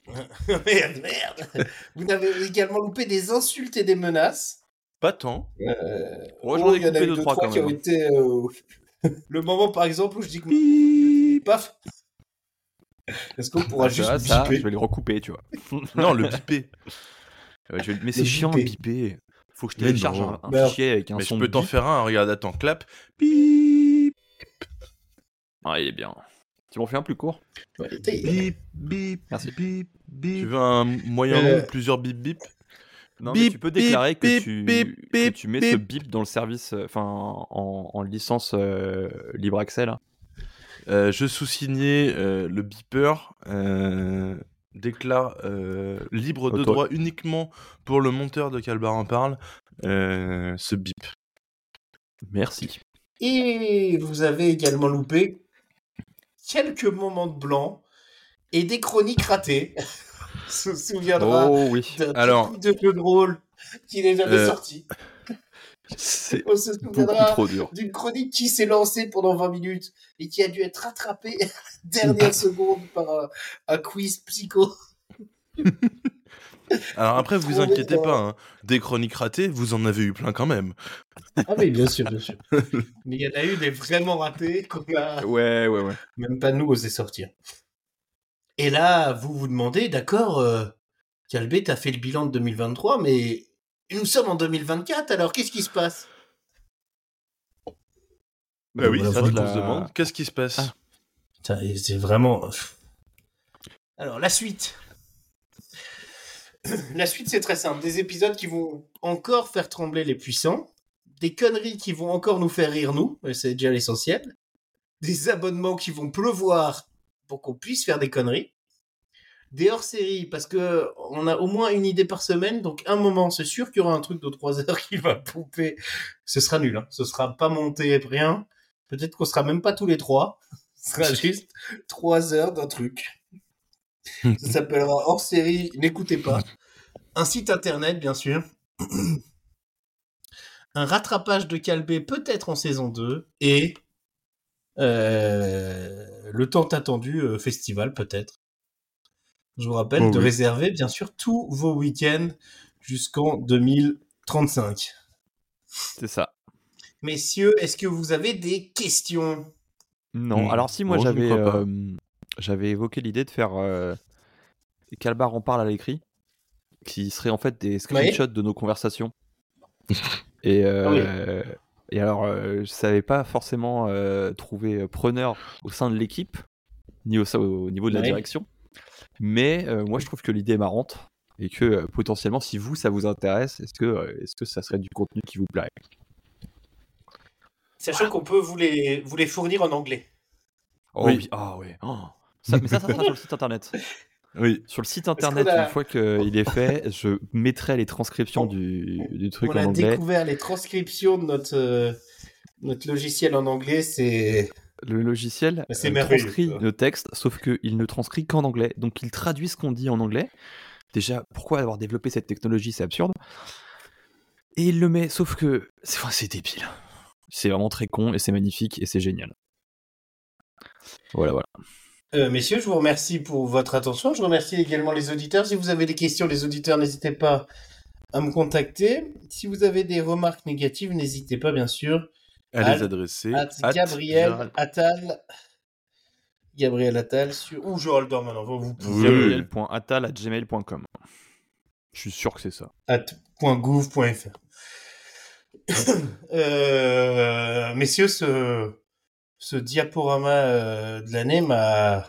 merde, merde Vous avez également loupé des insultes et des menaces. Pas tant. Euh, Ouais, j'en oh, ai il y en a coupé eu deux, trois, quand qui ont été. euh, Le moment, par exemple, où je dis que. Paf Est-ce qu'on pourra Ah, juste ça, ça, biper je vais les recouper, tu vois. Non, le vais- Mais c'est Le chiant, biper. biper. Faut que je télécharge un, un Bah, fichier avec un Mais je son peux de t'en faire un, regarde, attends, clap. Bip, Ah, il est bien. Tu m'en fais un plus court Ouais, bip, bip, Merci. bip, bip. Tu veux un moyen Euh, long, plusieurs bip bip? Non, mais tu peux déclarer bip, que, bip, tu, bip, que bip, tu mets ce bip. dans le service, euh, enfin en, en licence euh, libre accès là. Euh, Je sous-signais euh, le beeper. Déclare euh, libre de Auto- droit uniquement pour le monteur de Calbar en parle. euh, ce bip. Merci. Et vous avez également loupé quelques moments de blanc et des chroniques ratées. On se souviendra Oh oui. d'un alors- de jeu de rôle qui n'est jamais Euh, sorti. C'est On se beaucoup souviendra trop dur. d'une chronique qui s'est lancée pendant 20 minutes et qui a dû être rattrapée dernière seconde par un, un quiz psycho. Alors après, vous inquiétez pas, hein. des chroniques ratées, vous en avez eu plein quand même. Ah oui, bien sûr, bien sûr. Mais il y en a eu des vraiment ratés qu'on a Ouais, ouais, ouais. même pas nous osé sortir. Et là, vous vous demandez, d'accord, euh, Calbé, t'as fait le bilan de 2023, mais nous sommes en 2024, alors qu'est-ce qui se passe? Bah oui, c'est la- se demande. Qu'est-ce qui se passe? Ah. Putain, C'est vraiment... Alors, la suite. La suite, c'est très simple. Des épisodes qui vont encore faire trembler les puissants. Des conneries qui vont encore nous faire rire, nous. C'est déjà l'essentiel. Des abonnements qui vont pleuvoir pour qu'on puisse faire des conneries. Des hors-séries, parce que on a au moins une idée par semaine. Donc, un moment, c'est sûr qu'il y aura un truc de 3 heures qui va pouper. Ce sera nul. Hein. Ce sera pas monté, rien. Peut-être qu'on sera même pas tous les trois. Ce sera juste 3 heures d'un truc. Ça s'appellera hors série, n'écoutez pas. Un site internet, bien sûr. Un rattrapage de Calbé, peut-être en saison 2. Et euh, le tant attendu euh, festival, peut-être. Je vous rappelle Oh de oui. réserver, bien sûr, tous vos week-ends jusqu'en 2035. C'est ça. Messieurs, est-ce que vous avez des questions? Non, Hmm. alors si moi Bon, j'avais pas. euh, j'avais évoqué l'idée de faire euh, Calbar en parle à l'écrit, qui serait en fait des screenshots de nos conversations. et, euh, et alors, euh, je savais pas forcément euh, trouver preneur au sein de l'équipe, ni au, au niveau de la Ouais. direction. Mais euh, moi, je trouve que l'idée est marrante et que euh, potentiellement, si vous, ça vous intéresse, est-ce que, euh, est-ce que ça serait du contenu qui vous plairait? Sachant qu'on peut vous les, vous les fournir en anglais. Oh Oui. oui, ah ouais. Oh. Ça, mais ça, ça sera sur le site internet. Oui. Sur le site internet, a- une fois qu'il est fait, je mettrai les transcriptions On- du, du truc on en a anglais. découvert les transcriptions de notre, euh, notre logiciel en anglais, c'est... Le logiciel euh, transcrit ça. le texte, sauf qu'il ne transcrit qu'en anglais. Donc il traduit ce qu'on dit en anglais. Déjà, pourquoi avoir développé cette technologie C'est absurde. Et il le met, sauf que c'est enfin, c'est débile. C'est vraiment très con et c'est magnifique et c'est génial. Voilà, voilà. Euh, messieurs, je vous remercie pour votre attention. Je remercie également les auditeurs. Si vous avez des questions, les auditeurs, n'hésitez pas à me contacter. Si vous avez des remarques négatives, n'hésitez pas, bien sûr, À At- les adresser. à Gabriel Gérald- Attal. Gabriel Attal sur... Ou Joël Dorman, vous pouvez... oui, oui. Gabriel.attal@gmail.com. Je suis sûr que c'est ça. at .gouv.fr. euh, messieurs, ce, ce diaporama euh, de l'année m'a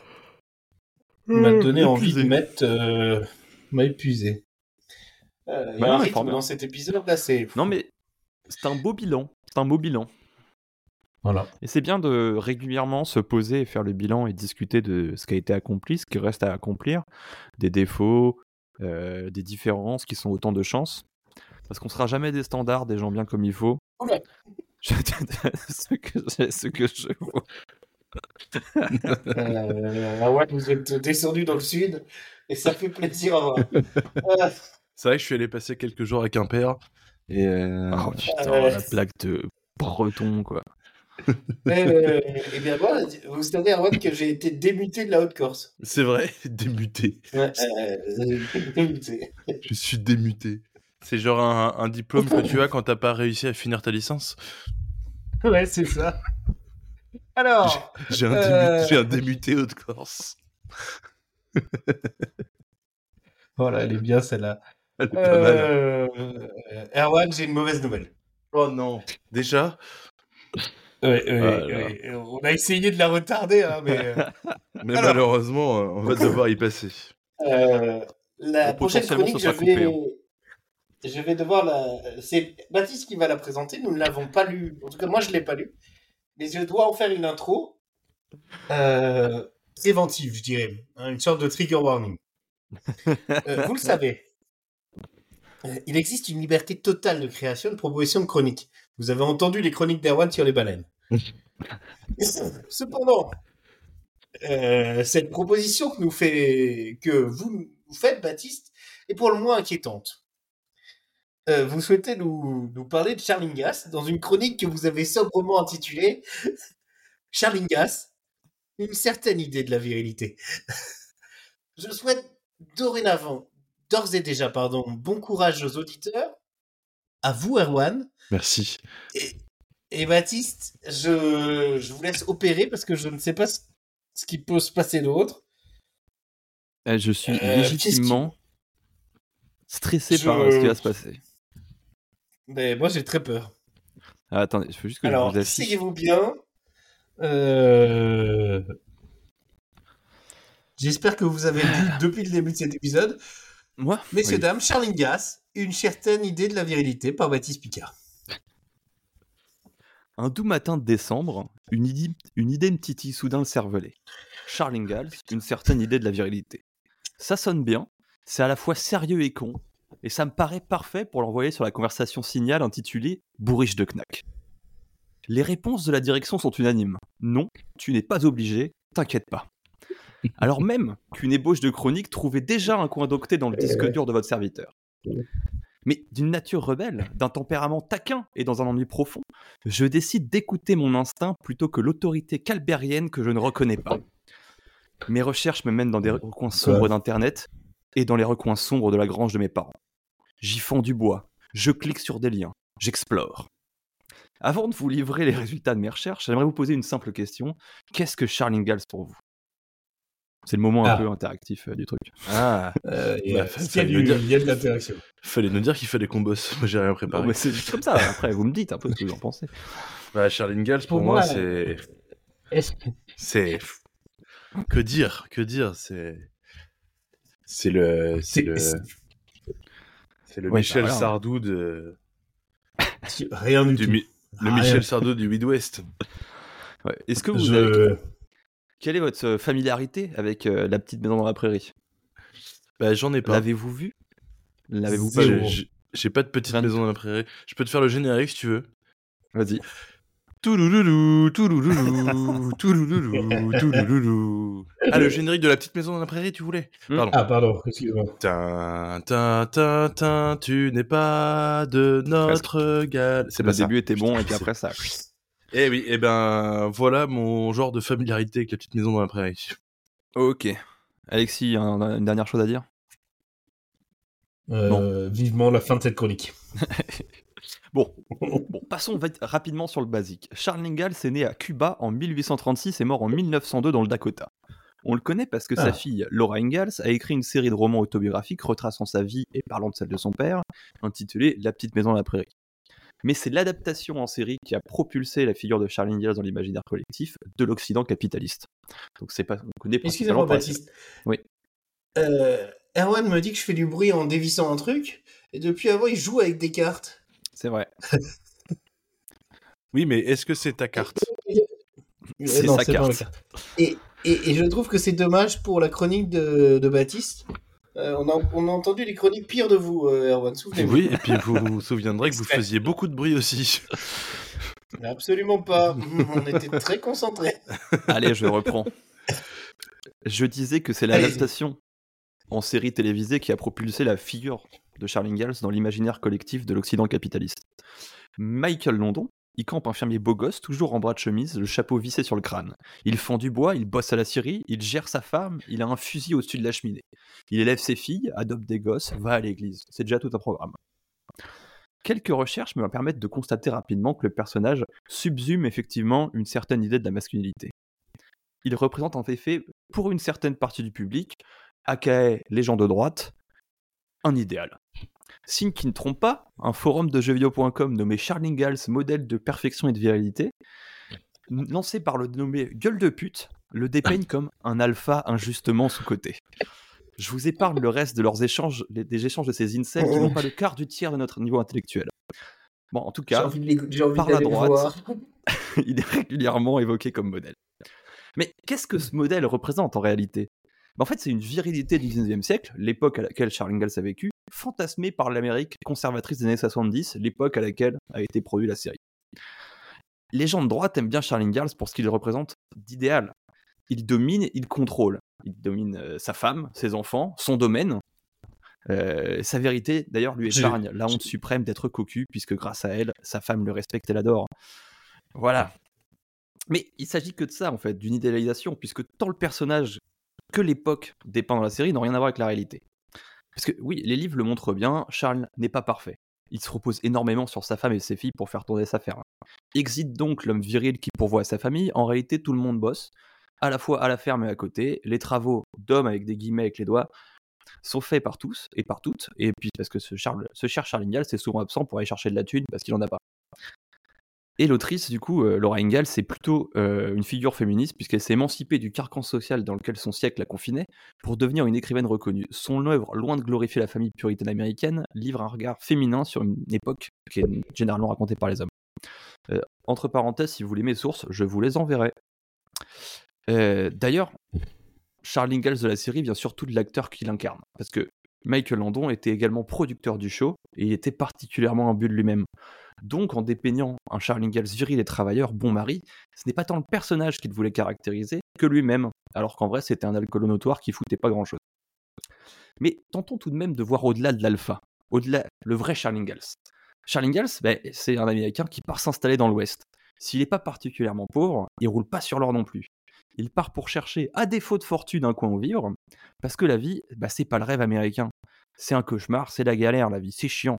m'a donné envie de mettre euh, m'a épuisé. Euh, il y Bah a un rythme dans cet épisode là, c'est Non mais c'est un beau bilan. C'est un beau bilan. Voilà. Et c'est bien de régulièrement se poser et faire le bilan et discuter de ce qui a été accompli, ce qui reste à accomplir, des défauts, euh, des différences qui sont autant de chances. Parce qu'on sera jamais des standards, des gens bien comme il faut. Oula. Je ce que, ce que je vois. Euh, Erwan, vous êtes descendu dans le sud et ça fait plaisir à voir. C'est vrai que je suis allé passer quelques jours à Quimper. Et euh, Oh putain, ouais. la plaque de breton, quoi. Euh, eh bien, moi, vous savez, Erwan, que j'ai été démuté de la Haute-Corse. c'est vrai. Ouais, euh, démuté. Je suis démuté. C'est genre un, un diplôme que tu as quand t'as pas réussi à finir ta licence? Ouais, c'est ça. Alors, J'ai un, Euh. un démuté Haute-Corse. voilà, elle est bien celle-là. Elle est pas mal. Euh, Erwan, j'ai une mauvaise nouvelle. Oh non. Déjà? Ouais, ouais, Ah ouais. On a essayé de la retarder, hein, mais euh, Mais Alors. malheureusement, euh, on va devoir y passer. euh, la prochaine chronique, je coupé, vais, hein. je vais devoir la. C'est Baptiste qui va la présenter. Nous ne l'avons pas lu. En tout cas, moi, je l'ai pas lu. Mais je dois en faire une intro euh, préventive, je dirais, hein, une sorte de trigger warning. Euh, vous le savez. euh, Il existe une liberté totale de création de proposition de chronique. Vous avez entendu les chroniques d'Erwan sur les baleines. Cependant, euh, cette proposition que nous fait, que vous nous faites, Baptiste, est pour le moins inquiétante. Euh, vous souhaitez nous, nous parler de Charlingas dans une chronique que vous avez sobrement intitulée Charlingas, une certaine idée de la virilité. Je souhaite dorénavant, d'ores et déjà, pardon, bon courage aux auditeurs, à vous, Erwan, Merci. et Baptiste, je, je vous laisse opérer parce que je ne sais pas ce, ce qui peut se passer d'autre. Eh, Je suis Euh, légitimement stressé Je- par euh, ce qui va se passer. Mais moi, j'ai très peur. Ah, attendez, je veux juste que Alors, je vous affiche. asseyez-vous bien. Euh, J'espère que vous avez lu depuis le début de cet épisode. Moi Messieurs, Oui. dames, Charlingas, une certaine idée de la virilité par Baptiste Picard. Un doux matin de décembre, une idée, une idée me titille soudain le cervelet. Charles Ingalls, une certaine idée de la virilité. Ça sonne bien, c'est à la fois sérieux et con, et ça me paraît parfait pour l'envoyer sur la conversation signal intitulée Bourriche de Knack. Les réponses de la direction sont unanimes. Non, tu n'es pas obligé, t'inquiète pas. Alors même qu'une ébauche de chronique trouvait déjà un coin d'octet dans le disque dur de votre serviteur. Mais d'une nature rebelle, d'un tempérament taquin et dans un ennui profond, je décide d'écouter mon instinct plutôt que l'autorité calbérienne que je ne reconnais pas. Mes recherches me mènent dans des recoins sombres d'Internet et dans les recoins sombres de la grange de mes parents. J'y fonds du bois, je clique sur des liens, j'explore. Avant de vous livrer les résultats de mes recherches, j'aimerais vous poser une simple question. Qu'est-ce que Charles Ingalls pour vous? C'est le moment un Ah. peu interactif euh, du truc. Ah, Euh, il y a- Bah, il, y a y de l'interaction. fallait nous dire qu'il fallait qu'on bosse. Moi, j'ai rien préparé. mais c'est juste comme ça, après vous me dites un peu ce que vous en pensez. Bah, Charlene Gals, pour, Pour moi, moi, c'est. Est-ce C'est. Que dire Que dire C'est. C'est le. C'est C'est- le. c'est- C'est le Ouais, Michel bah. Sardou de. Rien du, du tout. Mi- Le Rien. Michel Sardou du Midwest. Ouais. Est-ce que vous Je- avez... Quelle est votre euh, familiarité avec euh, la petite maison dans la prairie? Bah, j'en ai pas. L'avez-vous vu L'avez-vous pas vu J'ai- pas de petite maison dans la prairie. Je peux te faire le générique si tu veux. Vas-y. Toulouloulou, toulouloulou, toulouloulou, toulouloulou. Ah, le générique de la petite maison dans la prairie, tu voulais? Hmm. Pardon. Ah, pardon, excuse-moi. Tin, tin, tin, tin, tu n'es pas de notre gal. C'est Le pas ça. début était bon et puis après ça. Eh oui, eh ben voilà mon genre de familiarité avec la petite maison dans la prairie. Ok. Alexis, un- une dernière chose à dire? Euh, Vivement la fin de cette chronique. Bon, bon passons rapidement sur le basique. Charles Ingalls est né à Cuba en 1836 et mort en 1902 dans le Dakota. On le connaît parce que Ah. sa fille, Laura Ingalls, a écrit une série de romans autobiographiques retraçant sa vie et parlant de celle de son père, intitulée La petite maison dans la prairie. Mais c'est l'adaptation en série qui a propulsé la figure de Charles Ingalls dans l'imaginaire collectif de l'Occident capitaliste. Donc c'est pas, on connaît Excusez-moi, Baptiste. Oui. Euh, Erwan me dit que je fais du bruit en dévissant un truc, et depuis avant, il joue avec des cartes. C'est vrai. Oui, mais est-ce que c'est ta carte? C'est sa carte. Et, et, et je trouve que c'est dommage pour la chronique de, de Baptiste. Euh, on, a, on a entendu les chroniques pires de vous, euh, Erwan, souvenez-vous. Oui, et puis vous vous souviendrez que vous faisiez beaucoup de bruit aussi. Absolument pas. On était très concentrés. Allez, je reprends. Je disais que c'est l'adaptation en série télévisée qui a propulsé la figure de Charles Ingalls dans l'imaginaire collectif de l'Occident capitaliste. Michael London, il campe un fermier beau gosse, toujours en bras de chemise, le chapeau vissé sur le crâne. Il fend du bois, il bosse à la scierie, il gère sa femme, il a un fusil au-dessus de la cheminée. Il élève ses filles, adopte des gosses, va à l'église. C'est déjà tout un programme. Quelques recherches me permettent de constater rapidement que le personnage subsume effectivement une certaine idée de la masculinité. Il représente en effet, pour une certaine partie du public, aka les gens de droite, un idéal. Signe qui ne trompe pas, un forum de jeuxvideo.com nommé Charles Ingalls, modèle de perfection et de virilité, lancé par le dénommé Gueule de pute, le dépeigne comme un alpha injustement sous-coté. Je vous épargne le reste de leurs échanges, les- des échanges de ces incels qui n'ont pas le quart du tiers de notre niveau intellectuel. Bon, en tout cas, par la droite. il est régulièrement évoqué comme modèle. Mais qu'est-ce que ce modèle représente en réalité? Ben, En fait, c'est une virilité du 19e siècle, l'époque à laquelle Charles Ingalls a vécu, fantasmée par l'Amérique conservatrice des années 70, l'époque à laquelle a été produite la série. Les gens de droite aiment bien Charles Ingalls pour ce qu'il représente d'idéal. Il domine, il contrôle. Il domine euh, sa femme, ses enfants, son domaine. Euh, sa vérité, d'ailleurs, lui épargne la honte suprême d'être cocu, puisque grâce à elle, sa femme le respecte et l'adore. Voilà. Mais il s'agit que de ça, en fait, d'une idéalisation, puisque tant le personnage que l'époque dépeint dans la série n'ont rien à voir avec la réalité. Parce que oui, les livres le montrent bien, Charles n'est pas parfait. Il se repose énormément sur sa femme et ses filles pour faire tourner sa ferme. Exit donc l'homme viril qui pourvoit à sa famille, en réalité tout le monde bosse, à la fois à la ferme et à côté, les travaux d'hommes avec des guillemets avec les doigts sont faits par tous et par toutes, et puis parce que ce, Charles, ce cher Charles Ingalls est souvent absent pour aller chercher de la thune parce qu'il en a pas. Et l'autrice, du coup, euh, Laura Ingalls, c'est plutôt euh, une figure féministe puisqu'elle s'est émancipée du carcan social dans lequel son siècle la confinait pour devenir une écrivaine reconnue. Son œuvre, loin de glorifier la famille puritaine américaine, livre un regard féminin sur une époque qui est généralement racontée par les hommes. Euh, entre parenthèses, si vous voulez mes sources, je vous les enverrai. D'ailleurs, Charles Ingalls de la série vient surtout de l'acteur qui l'incarne, parce que Michael Landon était également producteur du show et il était particulièrement imbu de lui-même. Donc, en dépeignant un Charles Ingalls viril et travailleur, bon mari, ce n'est pas tant le personnage qu'il voulait caractériser que lui-même, alors qu'en vrai, c'était un alcoolo notoire qui foutait pas grand-chose. Mais tentons tout de même de voir au-delà de l'alpha, au-delà le vrai Charles Ingalls. Charles Ingalls, ben, c'est un Américain qui part s'installer dans l'Ouest. S'il n'est pas particulièrement pauvre, il roule pas sur l'or non plus. Il part pour chercher, à défaut de fortune, un coin où vivre, parce que la vie, bah, c'est pas le rêve américain. C'est un cauchemar, c'est la galère, la vie, c'est chiant.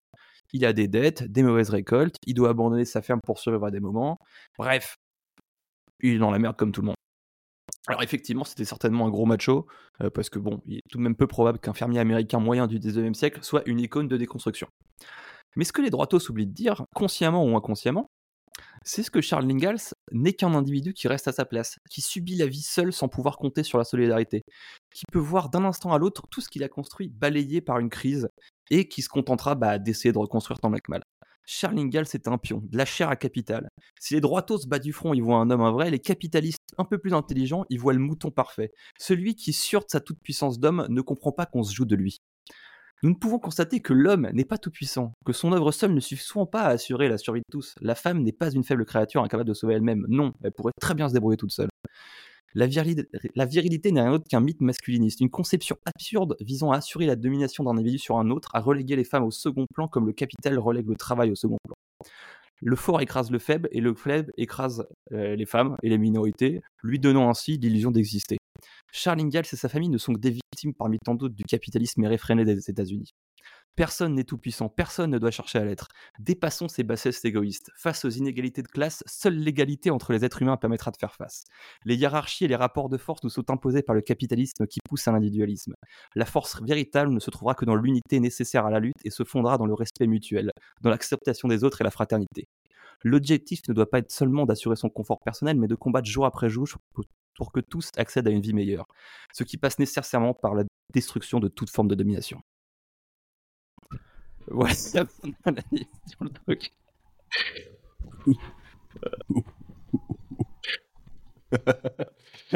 Il a des dettes, des mauvaises récoltes, il doit abandonner sa ferme pour survivre à des moments. Bref, il est dans la merde comme tout le monde. Alors effectivement, c'était certainement un gros macho, euh, parce que bon, il est tout de même peu probable qu'un fermier américain moyen du 19e siècle soit une icône de déconstruction. Mais ce que les droitos oublient de dire, consciemment ou inconsciemment, c'est ce que Charles Ingalls n'est qu'un individu qui reste à sa place, qui subit la vie seul sans pouvoir compter sur la solidarité, qui peut voir d'un instant à l'autre tout ce qu'il a construit balayé par une crise et qui se contentera bah, d'essayer de reconstruire tant mal. Charles Ingalls est un pion, de la chair à capital. Si les droitos battent du front, ils voient un homme un vrai, les capitalistes un peu plus intelligents, ils voient le mouton parfait. Celui qui, sûr de sa toute-puissance d'homme, ne comprend pas qu'on se joue de lui. Nous ne pouvons constater que l'homme n'est pas tout puissant, que son œuvre seule ne suffit souvent pas à assurer la survie de tous. La femme n'est pas une faible créature incapable de sauver elle-même. Non, elle pourrait très bien se débrouiller toute seule. La, virili- la virilité n'est rien d'autre qu'un mythe masculiniste, une conception absurde visant à assurer la domination d'un individu sur un autre, à reléguer les femmes au second plan comme le capital relègue le travail au second plan. Le fort écrase le faible et le faible écrase euh, les femmes et les minorités, lui donnant ainsi l'illusion d'exister. Charles Ingalls et sa famille ne sont que des victimes parmi tant d'autres du capitalisme réfréné des États-Unis. Personne n'est tout puissant, personne ne doit chercher à l'être. Dépassons ces bassesses égoïstes. Face aux inégalités de classe, seule l'égalité entre les êtres humains permettra de faire face. Les hiérarchies et les rapports de force nous sont imposés par le capitalisme qui pousse à l'individualisme. La force véritable ne se trouvera que dans l'unité nécessaire à la lutte et se fondera dans le respect mutuel, dans l'acceptation des autres et la fraternité. L'objectif ne doit pas être seulement d'assurer son confort personnel, mais de combattre jour après jour pour que tous accèdent à une vie meilleure, ce qui passe nécessairement par la destruction de toute forme de domination. Voilà la fin de l'analyse sur le truc.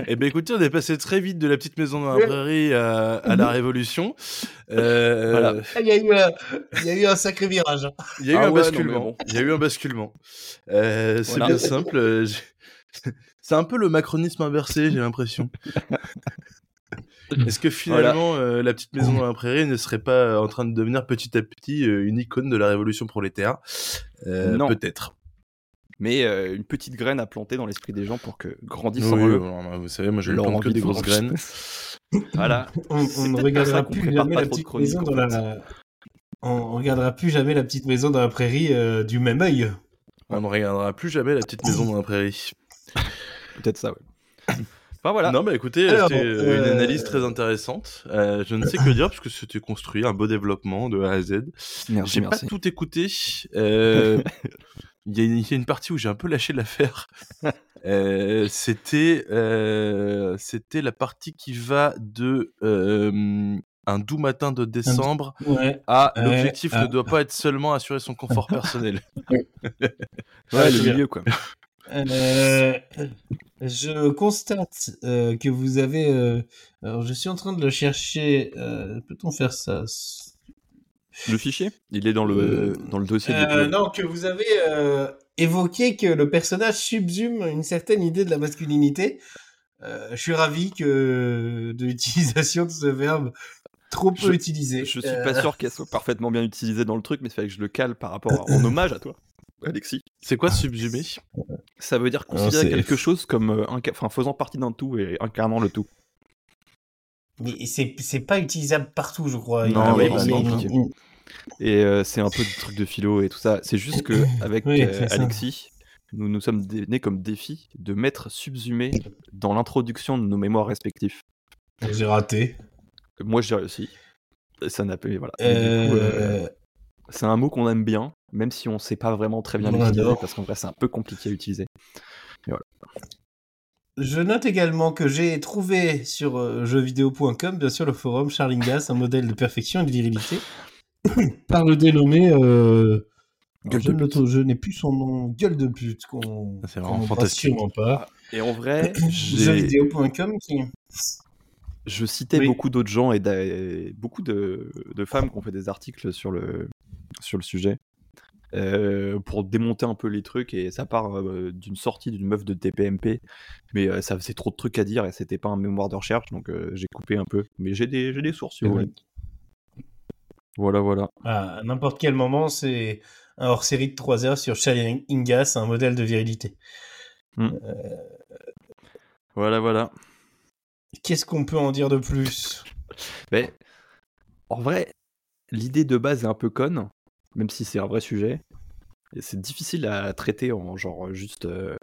Eh ben écoutez, on est passé très vite de la petite maison dans la prairie à, à la Révolution. Euh, Voilà. Il y, a eu un, il y a eu un sacré virage. hein. Il y a eu Ah un ouais, basculement. bon. Il y a eu un basculement. Euh, c'est Voilà. bien simple. euh, C'est un peu le macronisme inversé, j'ai l'impression. Est-ce que finalement, euh, la petite maison dans la prairie ne serait pas en train de devenir petit à petit euh, une icône de la révolution prolétaire Euh, Non. Peut-être. Mais euh, une petite graine à planter dans l'esprit des gens pour que grandissent Oui, en eux. alors, vous savez, moi je ne plante que envie des de grosses graines. Voilà. On, ne regardera plus jamais la petite maison dans la. On regardera plus jamais la petite maison dans la prairie euh, du même œil. On ne regardera plus jamais la petite maison dans la prairie. Peut-être ça, ouais. Enfin voilà. Non, mais écoutez, c'était euh, une analyse très intéressante. Euh, je ne sais que dire puisque c'était construit, un beau développement de A à Z. Merci, J'ai pas tout écouté. Euh, Il y, a une- il y a une partie où j'ai un peu lâché l'affaire. Euh, c'était euh, c'était la partie qui va de euh, un doux matin de décembre Ouais. à l'objectif ne doit pas être seulement assurer son confort personnel. Ouais, Ouais, le milieu, quoi. Euh, je constate euh, que vous avez. euh, alors, je suis en train de le chercher. euh, Peut-on faire ça? Le fichier? Il est dans le, Euh, dans le dossier Euh, Non, que vous avez euh, évoqué que le personnage subsume une certaine idée de la masculinité. Euh, je suis ravi que de l'utilisation de ce verbe trop peu Je- utilisé. Je suis Euh, pas sûr qu'elle soit parfaitement bien utilisée dans le truc, mais il fallait que je le cale par rapport à- en hommage à toi, Alexis. C'est quoi subsumer? Ça veut dire Ah, considérer quelque chose comme euh, inca- enfin, faisant partie d'un tout et incarnant le tout. Mais c'est c'est pas utilisable partout, je crois. Non, c'est une- compliqué. Et euh, c'est un peu du truc de philo et tout ça. C'est juste que avec Oui, euh. Alexis, nous nous sommes donnés comme défi de mettre subsumé dans l'introduction de nos mémoires respectifs. J'ai raté. Moi, j'ai réussi. Et Ça n'a pas. Voilà. Et du coup, euh, Euh, c'est un mot qu'on aime bien, même si on sait pas vraiment très bien On l'utiliser, parce qu'en vrai, c'est un peu compliqué à utiliser. Je note également que j'ai trouvé sur euh, jeuxvideo.com, bien sûr, le forum Charlingas, un modèle de perfection et de virilité, par le dénommé. Euh... Gueule je ne n'ai plus son nom. Gueule de pute. Qu'on, Ah, c'est vraiment fantastique. pas. Et en vrai, Jeuxvideo.com qui. je citais Oui. beaucoup d'autres gens et beaucoup de, de femmes qui ont fait des articles sur le, sur le sujet. euh, pour démonter un peu les trucs et ça part euh, d'une sortie d'une meuf de TPMP mais euh, ça faisait trop de trucs à dire et c'était pas un mémoire de recherche donc euh, j'ai coupé un peu mais j'ai des, des sources si voulez. voilà voilà À n'importe quel moment, c'est un hors série de 3 heures sur Charlingas, un modèle de virilité. voilà voilà Qu'est-ce qu'on peut en dire de plus? Mais en vrai l'idée de base est un peu conne même si c'est un vrai sujet et c'est difficile à traiter en genre juste euh,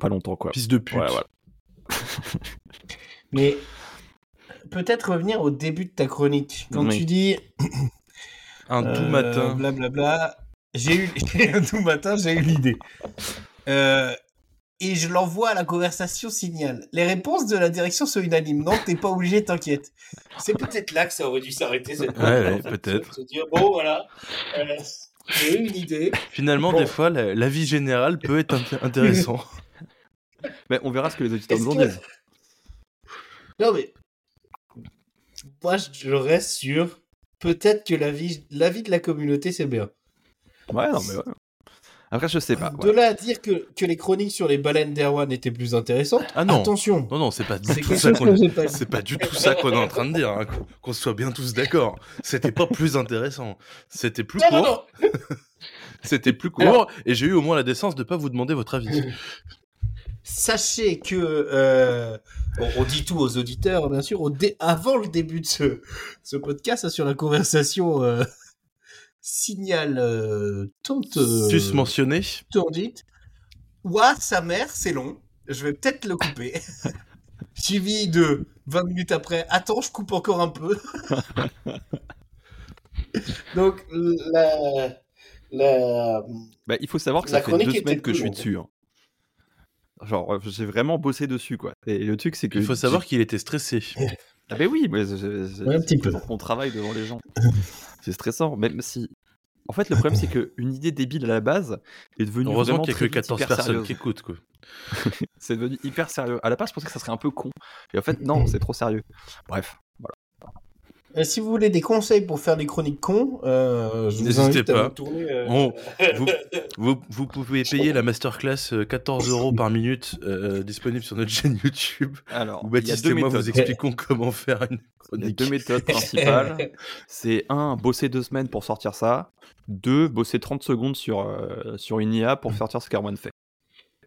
pas longtemps quoi Fils de pute. Voilà. Mais peut-être revenir au début de ta chronique. Quand Oui. tu dis Un doux Euh, matin. Blablabla. J'ai eu un tout matin, j'ai eu l'idée. Euh, et je l'envoie à la conversation signal. Les réponses de la direction sont unanimes. Non, t'es pas obligé, t'inquiète. C'est peut-être là que ça aurait dû s'arrêter cette Ouais, fois, ouais, en fait. peut-être. Se dire bon voilà, euh, j'ai eu une idée. Finalement, Bon. des fois, la, la vie générale peut être int- intéressant. Mais on verra ce que les auditeurs nous que- disent Non mais moi je reste sur peut-être que la vie, la vie de la communauté c'est bien. ouais non mais ouais après je sais pas De ouais. là à dire que, que les chroniques sur les baleines d'Erwan étaient plus intéressantes. Ah non. Attention. Non, non, c'est pas du tout ça qu'on que j'ai pas dit. C'est pas du tout ça qu'on est en train de dire, hein, qu'on- soit bien tous d'accord. C'était pas plus intéressant. C'était plus Non, court. non. C'était plus court Alors- et j'ai eu au moins la décence de pas vous demander votre avis. Sachez que euh, bon, on dit tout aux auditeurs, bien sûr. Dé- avant le début de ce, ce podcast sur la conversation euh, signal euh, tant euh, tordite. Ouah, sa mère, c'est long. Je vais peut-être le couper. Suivi de 20 minutes après. Attends, je coupe encore un peu. Donc la la Bah, il faut savoir que La ça fait deux semaines que je suis dessus hein. genre euh, j'ai vraiment bossé dessus quoi et le truc c'est que Il faut savoir qu'il était stressé. ah ben oui mais c'est- c'est- Ouais, un petit peu. on travaille devant les gens c'est stressant même si En fait, le problème, c'est qu'une idée débile à la base est devenue Heureusement qu'il y a que vite 14 hyper personnes sérieuse. qui écoutent, quoi. C'est devenu hyper sérieux. À la base, je pensais que ça serait un peu con. Et en fait, non, c'est trop sérieux. Bref. Euh, si vous voulez des conseils pour faire des chroniques cons, euh, je vous N'hésitez invite à pas. vous tourner. euh, On- vous, vous, vous pouvez payer la masterclass euh, 14 euros par minute euh, disponible sur notre chaîne YouTube Alors, où il y a Baptiste deux et moi méthodes. vous expliquons comment faire une Il y a chronique. deux méthodes principales. C'est un, bosser deux semaines pour sortir ça. Deux, bosser 30 secondes sur, euh, sur une IA pour sortir ce qu'Arwan fait.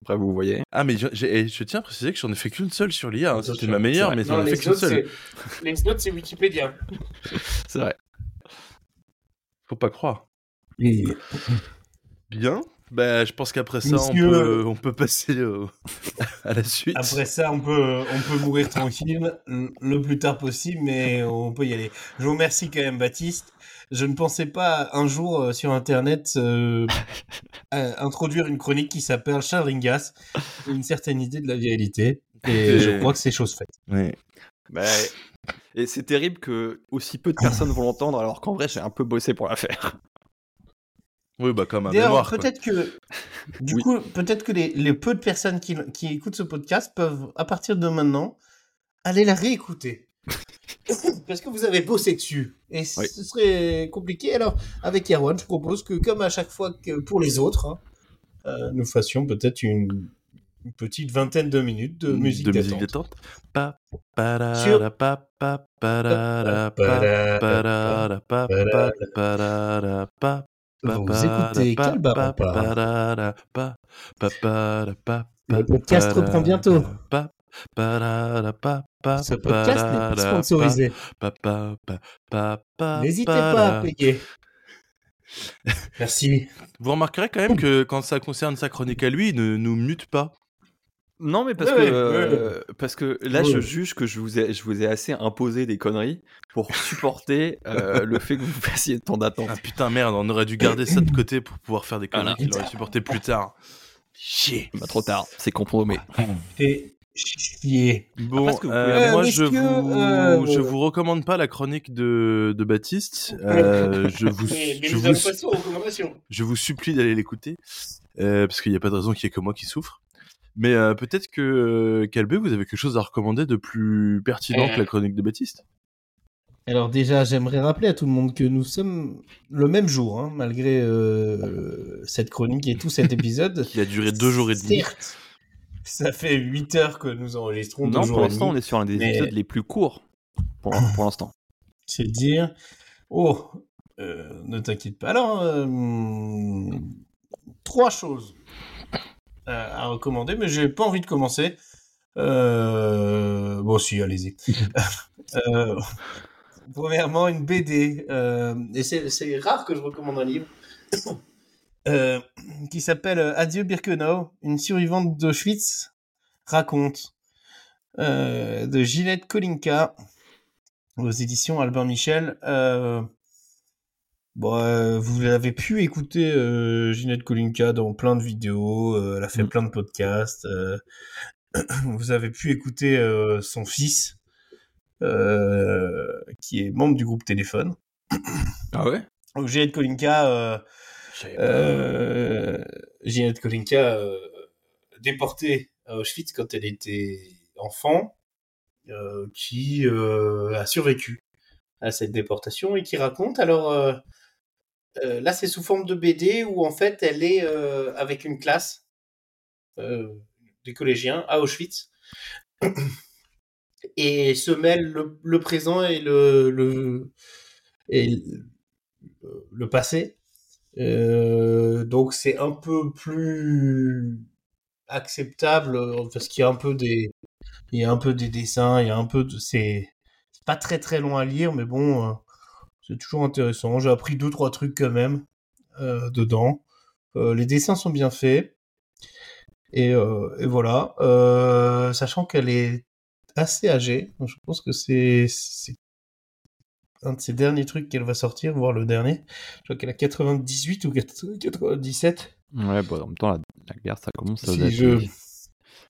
Après, vous voyez. Ah mais je, je tiens à préciser que j'en ai fait qu'une seule sur l'IA, hein. c'était ma meilleure mais Non, j'en ai fait les qu'une seule. les autres, c'est Wikipédia. C'est vrai. Faut pas croire. Bien. Bah, je pense qu'après ça, on peut, on peut passer au- à la suite. Après ça, on peut, on peut mourir tranquille le plus tard possible, mais on peut y aller. Je vous remercie quand même, Baptiste. Je ne pensais pas un jour euh, sur Internet euh, euh, introduire une chronique qui s'appelle Charingas, une certaine idée de la réalité. Et Et- je crois que c'est chose faite. Bah, et c'est terrible que aussi peu de personnes vont l'entendre, alors qu'en vrai, j'ai un peu bossé pour la faire. Oui, bah comme un D'ailleurs, mémoire. peut-être que, du Oui. coup, peut-être que les, les peu de personnes qui, qui écoutent ce podcast peuvent, à partir de maintenant, aller la réécouter. Parce que vous avez bossé dessus. Et Oui. ce serait compliqué. Alors, avec Erwan, je propose que, comme à chaque fois que pour les autres, hein, euh, nous fassions peut-être une, une petite vingtaine de minutes de musique de détente. musique détente. Pa, parara, Sur- pa, pa, Vous écoutez Le podcast reprend bientôt. Ce podcast n'est pas sponsorisé. N'hésitez pas à payer. Merci. Vous remarquerez quand même que quand ça concerne sa chronique à lui, il ne nous mute pas. Non, mais parce Ouais, que, ouais, euh, parce que là, Ouais. je juge que je vous, ai, je vous ai assez imposé des conneries pour supporter euh, le fait que vous fassiez tant d'attente. Ah putain merde, on aurait dû garder ça de côté pour pouvoir faire des conneries Voilà. qu'il aurait supporté plus tard. Chier. Bah, trop tard, c'est compromis. Et chier. Bon, vous euh, Euh, moi je vous, euh, je vous recommande pas la chronique de, de Baptiste. Euh, je vous, mais je vous, je vous supplie d'aller l'écouter euh, parce qu'il n'y a pas de raison qu'il y ait que moi qui souffre. Mais euh, peut-être que Calbé, vous avez quelque chose à recommander de plus pertinent Euh. que la chronique de Baptiste? Alors déjà, j'aimerais rappeler à tout le monde que nous sommes le même jour, hein, malgré euh, cette chronique et tout cet épisode. Qui a duré deux jours et demi. Certes, ça fait 8 heures que nous enregistrons. Non, pour l'instant, on est sur un des Mais- épisodes les plus courts. Pour, pour l'instant. C'est dire. Oh, euh, ne t'inquiète pas. Alors, euh, trois choses euh, à recommander, mais j'ai pas envie de commencer. Euh, Bon, si, allez-y. Euh, Premièrement, une BD. euh, et c'est rare que je recommande un livre. Euh, qui s'appelle euh, Adieu Birkenau, une survivante d'Auschwitz raconte. euh, de Ginette Kolinka aux éditions Albin Michel. Euh, bon, euh, vous avez pu écouter Ginette Kolinka dans plein de vidéos, elle a fait Mm. plein de podcasts. vous avez pu écouter son fils, qui est membre du groupe Téléphone. Ah ouais? Donc Ginette Kolinka, euh, euh, Ginette Kolinka, euh, déportée à Auschwitz quand elle était enfant, euh, qui a survécu à cette déportation et qui raconte. Alors là, c'est sous forme de BD où en fait elle est avec une classe des collégiens à Auschwitz et se mêle le, le présent et le, le et le, le passé. Euh, donc c'est un peu plus acceptable euh, parce qu'il y a un peu des il y a un peu des dessins, il y a un peu de c'est pas très très long à lire mais bon euh, c'est toujours intéressant. J'ai appris deux trois trucs quand même dedans. Les dessins sont bien faits et, et voilà. Sachant qu'elle est assez âgée, je pense que c'est un de ces derniers trucs qu'elle va sortir, voire le dernier. Je crois qu'elle a 98 ou 97. Ouais, bah, en même temps, la, la guerre, ça commence à Si je-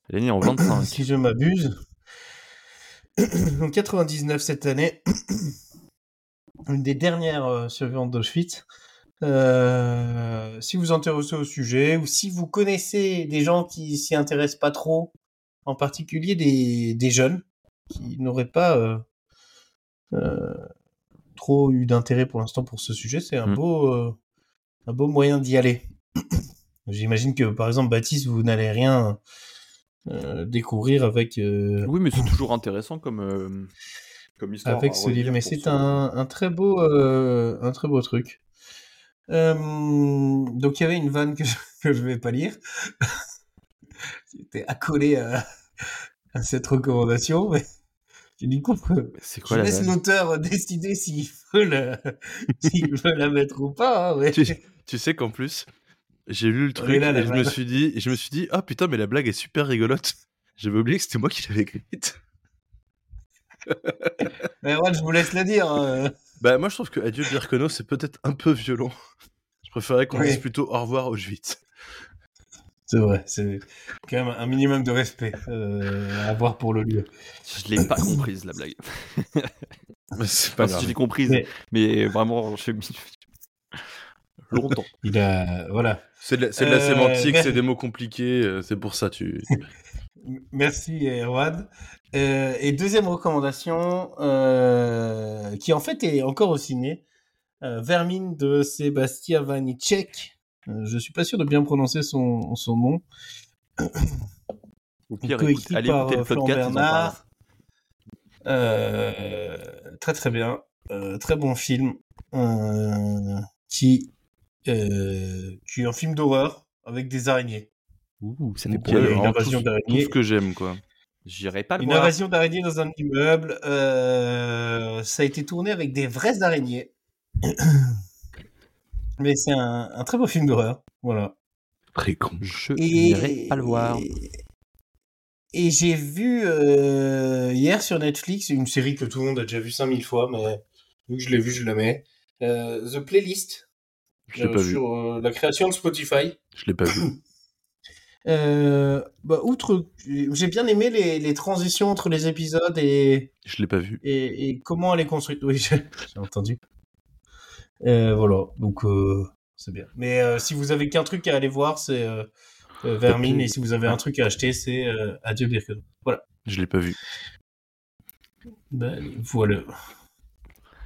Elle est née en 25. si je m'abuse. Donc 99 cette année. Une des dernières euh, survivantes d'Auschwitz. Euh, si vous intéressez au sujet ou si vous connaissez des gens qui s'y intéressent pas trop, en particulier des, des jeunes qui n'auraient pas euh, trop eu d'intérêt pour l'instant pour ce sujet, c'est un Mm. beau euh, un beau moyen d'y aller. J'imagine que par exemple Baptiste, vous n'allez rien euh, découvrir avec euh, Oui, mais c'est toujours intéressant comme, comme histoire. avec ce livre, mais c'est un, un très beau un très beau truc. Donc il y avait une vanne que je, que je vais pas lire. C'était accolé à, à cette recommandation, mais et du coup, C'est je quoi la laisse l'auteur décider s'il veut, la... s'il veut la mettre ou pas. hein, mais- Tu, tu sais qu'en plus, j'ai lu le truc là, la et je me suis dit, et je me suis dit, ah putain, mais la blague est super rigolote. J'avais oublié que c'était moi qui l'avais écrite. Mais ouais, je vous laisse la dire. hein. Bah moi je trouve que Adieu Birkono c'est peut-être un peu violent. Je préférais qu'on Oui. dise plutôt au revoir au Auschwitz. C'est vrai, c'est quand même un minimum de respect euh, à avoir pour le lieu. Je l'ai pas comprise, la blague. C'est pas Enfin, si grave. je l'ai comprise, Mais- mais, vraiment, mis longtemps. Il a, voilà. C'est de la, c'est de la Euh, sémantique, mais- c'est des mots compliqués, euh, c'est pour ça tu. Merci Erwan. Euh, et deuxième recommandation, euh, qui en fait est encore au ciné, euh, Vermine de Sébastien Vanicek. Euh, je suis pas sûr de bien prononcer son, son nom. Au pire, Coécrit écoute, allez par, écouter euh, le Florent podcast, Bernard. Euh, très très bien, Euh, très bon film euh, qui euh, qui est un film d'horreur avec des araignées. Ouh, ça fait Donc, euh, peur. une invasion tout, tout d'araignées. ce que j'aime quoi. J'irai pas le Une voir. invasion d'araignées dans un immeuble. euh, ça a été tourné avec des vraies araignées. Mais c'est un, un très beau film d'horreur. Voilà. Très con. Je Et, n'irai pas le voir. Et j'ai vu euh, hier sur Netflix une série que tout le monde a déjà vu 5000 fois, mais vu que je l'ai vu, je la mets. Euh, The Playlist. Je l'ai euh, pas vu. sur euh, la création de Spotify. Je l'ai pas vu. Euh, bah, outre, j'ai bien aimé les, les transitions entre les épisodes et, Je l'ai pas vu. et, et comment elle est construite. Oui, j'ai entendu. Euh, voilà, donc euh, c'est bien. Mais euh, si vous avez qu'un truc à aller voir, c'est euh, euh, Vermine, et si vous avez un truc à acheter, c'est euh, Adieu Birkenau. Voilà. Je l'ai pas vu. Ben, voilà.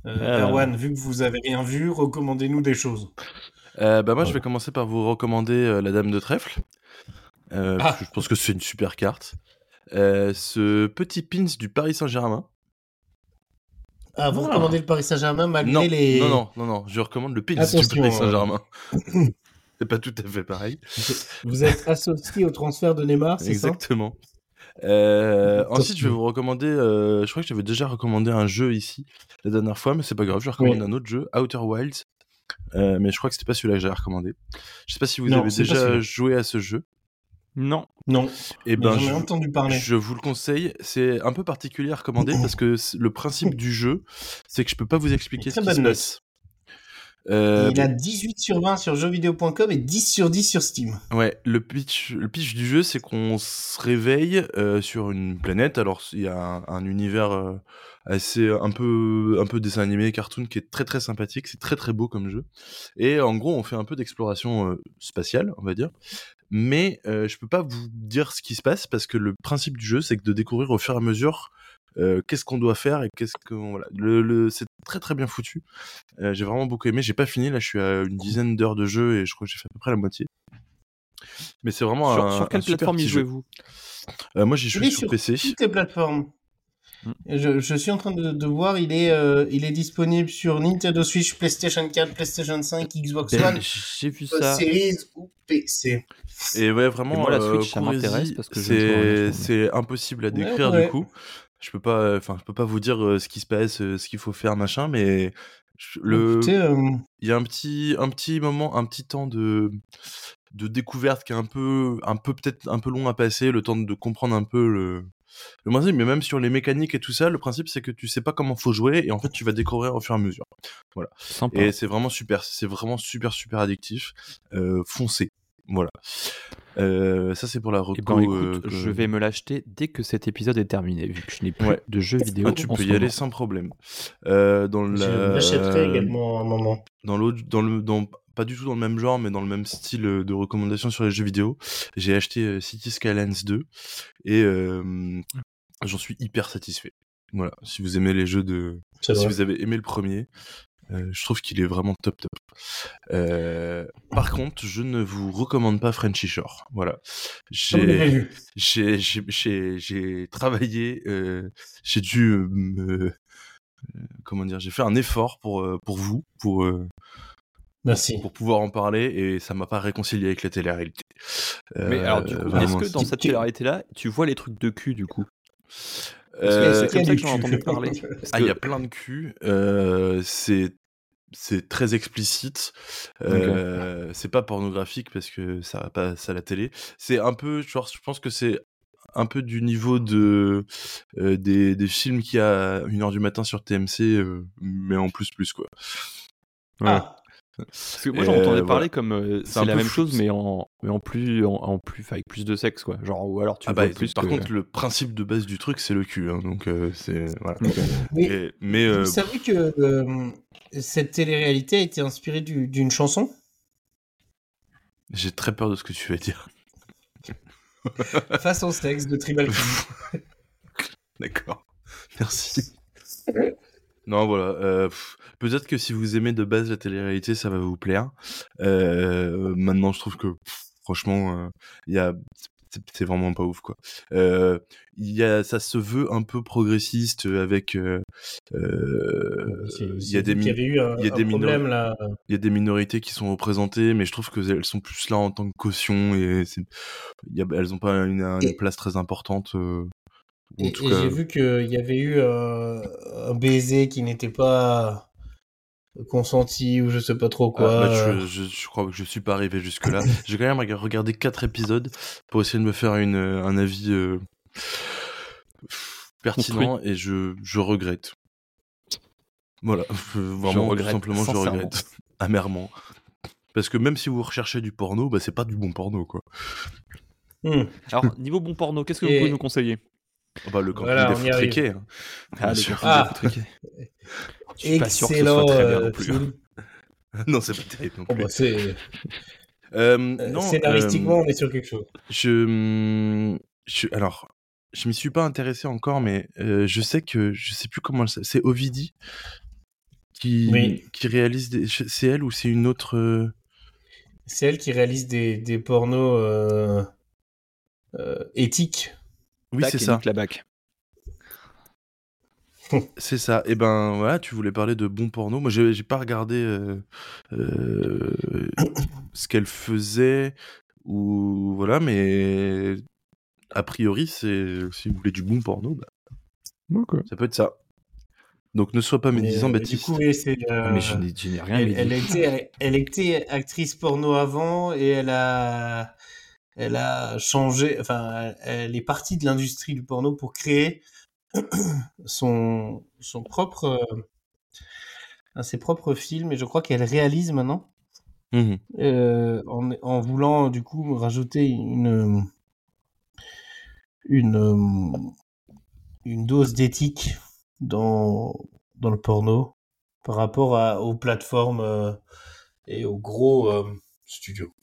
Euh, Ah. Erwan, vu que vous avez rien vu, recommandez-nous des choses. Euh, bah moi je vais commencer par vous recommander euh, La Dame de Trèfle. Euh, parce Ah. que je pense que c'est une super carte. Euh, ce petit pins du Paris Saint-Germain. Ah, vous Ah. recommandez le Paris Saint-Germain malgré Non, les. non, non, non, non, je recommande le pins du Paris euh. Saint-Germain. c'est pas tout à fait pareil. Vous êtes associé au transfert de Neymar, c'est ça? Exactement. Euh, ensuite, je vais vous recommander. euh, je crois que j'avais déjà recommandé un jeu ici la dernière fois, mais c'est pas grave. Je Oui. un autre jeu, Outer Wilds. Euh, mais je crois que c'était pas celui-là que j'avais recommandé. Je sais pas si vous Non, avez déjà joué à ce jeu. Non. Non. Et mais ben, j'en ai je, entendu parler. je vous le conseille. C'est un peu particulier à recommander parce que le principe du jeu, c'est que je peux pas vous expliquer ce qui se passe. Euh, Il a 18 sur 20 sur jeuxvideo.com et 10 sur 10 sur Steam. Ouais, le pitch, le pitch du jeu, c'est qu'on se réveille euh, sur une planète. Alors, il y a un, un univers euh, assez un peu, un peu dessin animé, cartoon, qui est très très sympathique. C'est très très beau comme jeu. Et en gros, on fait un peu d'exploration spatiale, on va dire. Mais euh, je peux pas vous dire ce qui se passe parce que le principe du jeu, c'est que de découvrir au fur et à mesure euh, qu'est-ce qu'on doit faire et qu'est-ce qu'on voilà. Le, le- c'est très très bien foutu. Euh, j'ai vraiment beaucoup aimé. J'ai pas fini là, je suis à une dizaine d'heures de jeu et je crois que j'ai fait à peu près la moitié. Mais c'est vraiment Sur, un, sur quelle un plateforme y jouez-vous? Euh, Moi, j'y joue Il est sur, sur PC. toutes les plateformes. Hmm. Je, je suis en train de, de voir, il est, euh, il est disponible sur Nintendo Switch, PlayStation 4, PlayStation 5, Xbox Ben, One, J'ai vu ça. Series ou PC. Et ouais, vraiment, Et moi, la euh, Switch, ça m'intéresse parce que c'est impossible à décrire ouais. du coup. Je peux pas, enfin, je peux pas vous dire euh, ce qui se passe, euh, ce qu'il faut faire, machin, mais je- le, euh, il y a un petit, un petit moment, un petit temps de, de découverte qui est un peu, un peu peut-être un peu long à passer, le temps de comprendre un peu le, le principe, mais même sur les mécaniques et tout ça, le principe c'est que tu sais pas comment faut jouer et en fait tu vas découvrir au fur et à mesure. Sympa. Et c'est vraiment super, c'est vraiment super super addictif. Euh, foncez, voilà. Euh, ça c'est pour la Eh reco. ben, écoute, euh, que- je vais me l'acheter dès que cet épisode est terminé, vu que je n'ai plus Ouais. de jeux vidéo. Ah, tu en peux ce y aller sans problème. Euh, dans je la... l'achèterai également à un moment. dans l'autre, dans le, dans pas du tout dans le même genre, mais dans le même style euh, de recommandation sur les jeux vidéo. J'ai acheté euh, City Skylines 2 et j'en suis hyper satisfait. Voilà, si vous aimez les jeux de, si vrai. vous avez aimé le premier, euh, je trouve qu'il est vraiment top top. Euh, par contre, je ne vous recommande pas Frenchy Shore. Voilà, j'ai j'ai j'ai j'ai j'ai travaillé, euh, j'ai dû me comment dire, j'ai fait un effort pour pour vous, pour Merci. pour pouvoir en parler et ça m'a pas réconcilié avec la télé-réalité. Mais Euh, alors, du coup, est-ce que dans cette télé-réalité-là, tu vois les trucs de cul, du coup? Euh, c'est comme ça que j'en entendu parler. Ah, il y a plein de cul. Euh, c'est c'est très explicite. Euh, C'est pas pornographique parce que ça va pas à la télé. C'est un peu, genre, je pense que c'est un peu du niveau de euh, des, des films qu'il y a à 1h du matin sur TMC, euh, mais en plus plus quoi. Ah, Parce que moi, j'en entendais euh, parler voilà. comme euh, C'est la même fou, chose, mais en, mais en plus, en, en plus, avec plus de sexe, quoi. Genre, ou alors tu Ah vois bah, plus par que- contre, le principe de base du truc, c'est le cul. hein, donc euh, c'est voilà. mais Et- mais euh, vous savez que euh, cette télé-réalité a été inspirée du- d'une chanson? J'ai très peur de ce que tu vas dire. Face au sexe de Tribal. D'accord. Merci. Non, voilà. euh, pff, Peut-être que si vous aimez de base la télé-réalité, ça va vous plaire. Euh, maintenant, je trouve que, pff, franchement, euh, il y a... c'est- vraiment pas ouf, quoi. Euh, Il y a... Ça se veut un peu progressiste avec... euh, euh, Il y a des eu un, il y a des problème minori- là. il y a des minorités qui sont représentées, mais je trouve que elles sont plus là en tant que caution et y a- elles ont pas une, place très importante. euh, Et, tout et cas, j'ai vu qu'il y avait eu euh, un baiser qui n'était pas consenti ou je sais pas trop Ah, quoi. bah, je, je, je crois que je suis pas arrivé jusque là. J'ai quand même rega- regardé quatre épisodes pour essayer de me faire une, euh, un avis euh, pertinent et je, je regrette. Voilà, je- vraiment regrette tout simplement je regrette amèrement. Parce que même si vous recherchez du porno, bah c'est pas du bon porno quoi. Hmm. Alors, niveau bon porno, qu'est-ce que vous pouvez nous conseiller? Oh, bah le camping Voilà, des foutriquets. hein. Ah, Ah. Je suis pas sûr que ce Excellent soit très bien euh, non plus. hein. film. non, c'est pas terrible non plus. bah, c'est Euh, euh, non, scénaristiquement euh, on est sur quelque chose. Je, hum, je alors, je m'y suis pas intéressé encore, mais euh, je sais que je sais plus comment c'est Ovidie qui Oui. qui réalise des. C'est elle ou c'est une autre euh, C'est elle qui réalise des, des pornos euh, euh, éthiques. Oui, c'est ça. la bac. C'est ça. Et ben voilà, tu voulais parler de bon porno. Moi, j'ai pas regardé euh, euh, ce qu'elle faisait ou voilà, mais a priori, c'est si vous voulez du bon porno, bah, ça peut être ça. Donc ne sois pas Mais, médisant, euh, du Baptiste. coup, oui, c'est. euh, Mais je n'ai rien elle, dit. elle était, elle était actrice porno avant et elle a, elle a changé. Enfin, elle, elle est partie de l'industrie du porno pour créer son, son propre, euh, un- ses propres films. Et je crois qu'elle réalise maintenant. Mhm. euh, en, en voulant du coup rajouter une une euh, une dose d'éthique dans dans le porno par rapport à, aux plateformes euh, et aux gros euh, studios.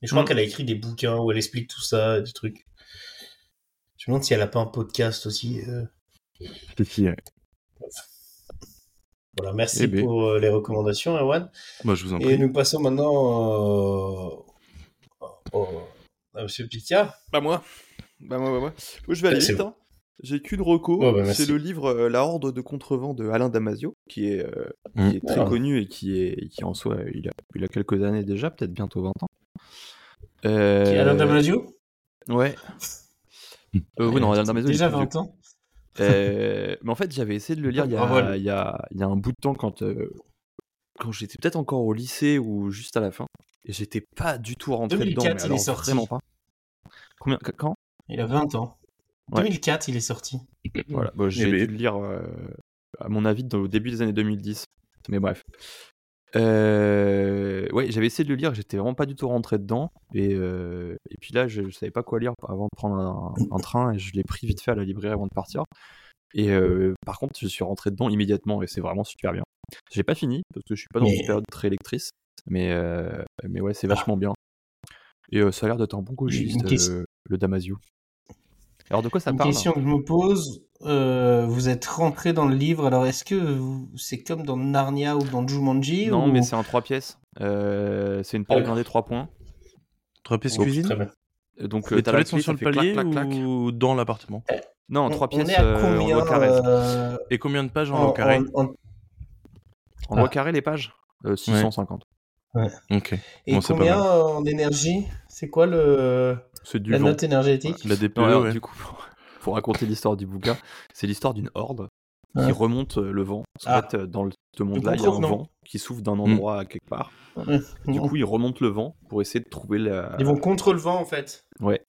Et je crois Mm. qu'elle a écrit des bouquins où elle explique tout ça, des trucs. Je me demande si elle a pas un podcast aussi. euh. Si, si, ouais. Voilà, merci Eh ben. pour euh, les recommandations, Erwan. Moi, je vous en Et prie. nous passons maintenant euh, au- à Monsieur Picard. Bah moi. Bah moi, bah moi. Moi, je vais aller C'est vite. hein. J'ai qu'une reco. Oh, bah, c'est le livre euh, La Horde de contrevent de Alain Damasio, qui est, euh, Mm. qui est très Ah. connu et qui est qui en soi, il a, il a quelques années déjà, peut-être bientôt 20 ans. Euh, Qui est Alain Damasio? Ouais. Euh, oui, non, est Déjà plus vieux. 20 ans. Euh, mais en fait, j'avais essayé de le lire il y Bravo à a, lui. il y a, il y a un bout de temps quand, euh, quand j'étais peut-être encore au lycée ou juste à la fin. Et j'étais pas du tout rentré 2004, dedans. mais il est alors sorti. Vraiment pas. Combien qu- Quand? Il a 20 ans. Ouais. 2004, il est sorti. Voilà, bah, j'ai Eh ben. dû le lire, euh, à mon avis, dans- au début des années 2010. Mais bref. Euh, ouais, j'avais essayé de le lire, j'étais vraiment pas du tout rentré dedans. Et, euh, et puis là, je, je savais pas quoi lire avant de prendre un, un train et je l'ai pris vite fait à la librairie avant de partir. Et euh, par contre, je suis rentré dedans immédiatement et c'est vraiment super bien. J'ai pas fini parce que je suis pas dans Mais- une période très lectrice, mais euh, mais ouais, c'est vachement bien. Et ça a l'air d'être un bon gauchiste, Une le Damasio. Alors de quoi ça Une parle? question que je me pose, euh, vous êtes rentré dans le livre, alors est-ce que c'est comme dans Narnia ou dans Jumanji Non, ou- mais c'est en trois pièces. Euh, c'est une porte blindée trois points. Trois pièces Oh, cuisine. Euh, Donc Les toilettes sont sur le clac, palier clac, clac. ou dans l'appartement Non, On- trois pièces euh, en loi carré. euh, Et combien de pages en en- loi carré en- en- En Ah. loi carré les pages Euh, 650. Ok. Et Bon, c'est pas combien en énergie? C'est quoi le la vent. note énergétique? La DPE, ouais. Du coup, pour, raconter l'histoire du bouquin, c'est l'histoire d'une horde qui Ouais. remonte euh, le vent. Parce Ah. fait, euh, dans le- ce monde-là, il y a un vent qui souffle d'un endroit à quelque part. Ouais. Du coup, ils remontent le vent pour essayer de trouver la, Ils vont contre le vent en fait. ouais,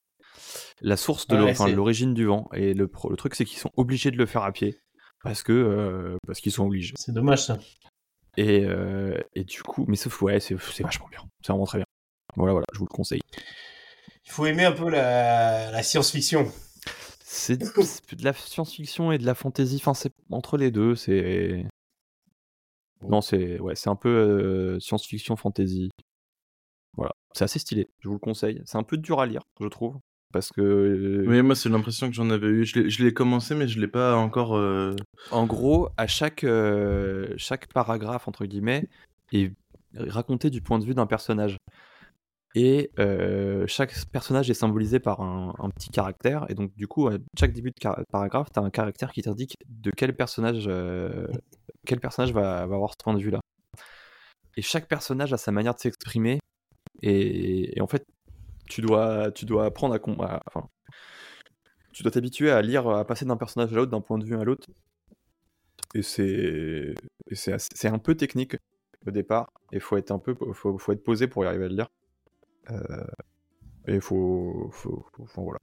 la source de Ouais, l'origine du vent. Et le, pro- le truc, c'est qu'ils sont obligés de le faire à pied. Parce que euh, parce qu'ils sont obligés. C'est dommage ça. Et, euh, et du coup, mais sauf ouais, c'est c'est vachement bien. C'est vraiment très bien. Voilà, voilà, je vous le conseille. Il faut aimer un peu la, la science-fiction. C'est de la science-fiction et de la fantasy. Enfin, c'est entre les deux. C'est non, c'est ouais, c'est un peu euh, science-fiction fantasy. Voilà, c'est assez stylé. Je vous le conseille. C'est un peu dur à lire, je trouve, parce que euh, Oui, moi, c'est l'impression que j'en avais eu. Je l'ai- je l'ai commencé, mais je l'ai pas encore. euh, en gros, à chaque euh, chaque paragraphe entre guillemets est raconté du point de vue d'un personnage. Et euh, chaque personnage est symbolisé par un, petit caractère. Et donc, du coup, à chaque début de paragraphe, tu as un caractère qui t'indique de quel personnage, euh, quel personnage va, avoir ce point de vue-là. Et chaque personnage a sa manière de s'exprimer. Et, en fait, tu dois, tu dois apprendre à, à- tu dois t'habituer à lire, à passer d'un personnage à l'autre, d'un point de vue à l'autre. Et c'est, un peu technique au départ. Et faut être un peu, faut être posé pour y arriver à le lire. Euh, et faut, faut, voilà.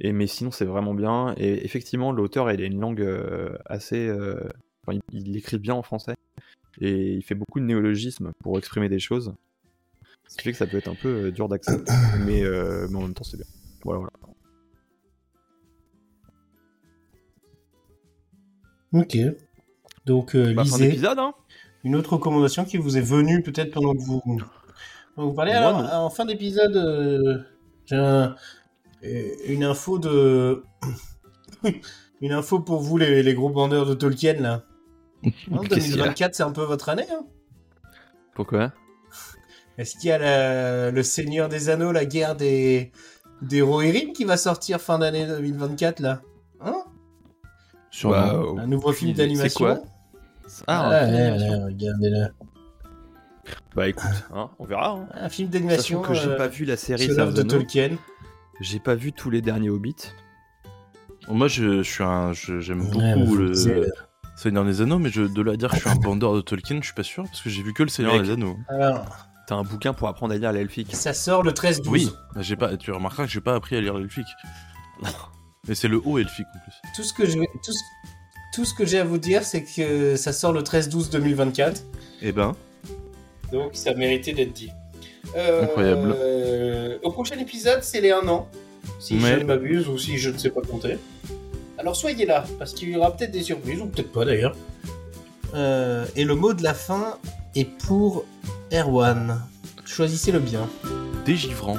Et mais sinon c'est vraiment bien. Et effectivement l'auteur il a une langue euh, assez, euh, enfin, il, il écrit bien en français et il fait beaucoup de néologismes pour exprimer des choses. Ce qui fait que ça peut être un peu euh, dur d'accès, mais, mais en même temps c'est bien. Voilà, voilà. Ok. Donc Bah, fin lisez. d'épisode, hein Une autre recommandation qui vous est venue peut-être pendant que vous, vous parlez. Moi, Alors, non. en fin d'épisode, euh, j'ai un- euh, une info de. une info pour vous, les, les gros bandeurs de Tolkien, là. A 2024, c'est un peu votre année. Hein Pourquoi? Est-ce qu'il y a la- le Seigneur des Anneaux, la guerre des, des Rohirrim qui va sortir fin d'année 2024, là? Hein? Sûrement. Waouh. Un nouveau film d'animation. quoi? Ah, Ah, ouais, d'animation. ouais, regardez-là. Bah écoute, hein, on verra. Hein. Un film d'animation que j'ai euh, pas vu la série de. Tolkien. J'ai pas vu tous les derniers Hobbits. Moi, je, je suis un. je- J'aime Ouais, beaucoup le c'est- Seigneur des Anneaux, mais je, de là à dire que je suis un bandeur de Tolkien, je suis pas sûr, parce que j'ai vu que le Seigneur Mec. des Anneaux. Alors, T'as un bouquin pour apprendre à lire l'elfique. ça sort le 13-12. Oui, j'ai pas, tu remarqueras que j'ai pas appris à lire l'elfique. Mais c'est le haut elfique en plus. Tout ce que je vais- tout ce, tout ce que j'ai à vous dire, c'est que ça sort le 13-12-2024. Eh ben, Donc ça méritait d'être dit. Euh, Incroyable. euh, au prochain épisode, c'est les 1 an. Si je ne m'abuse ou si je ne sais pas compter. Alors soyez là, parce qu'il y aura peut-être des surprises, ou peut-être pas d'ailleurs. Euh, et le mot de la fin est pour Erwan. Choisissez le bien. dégivrant.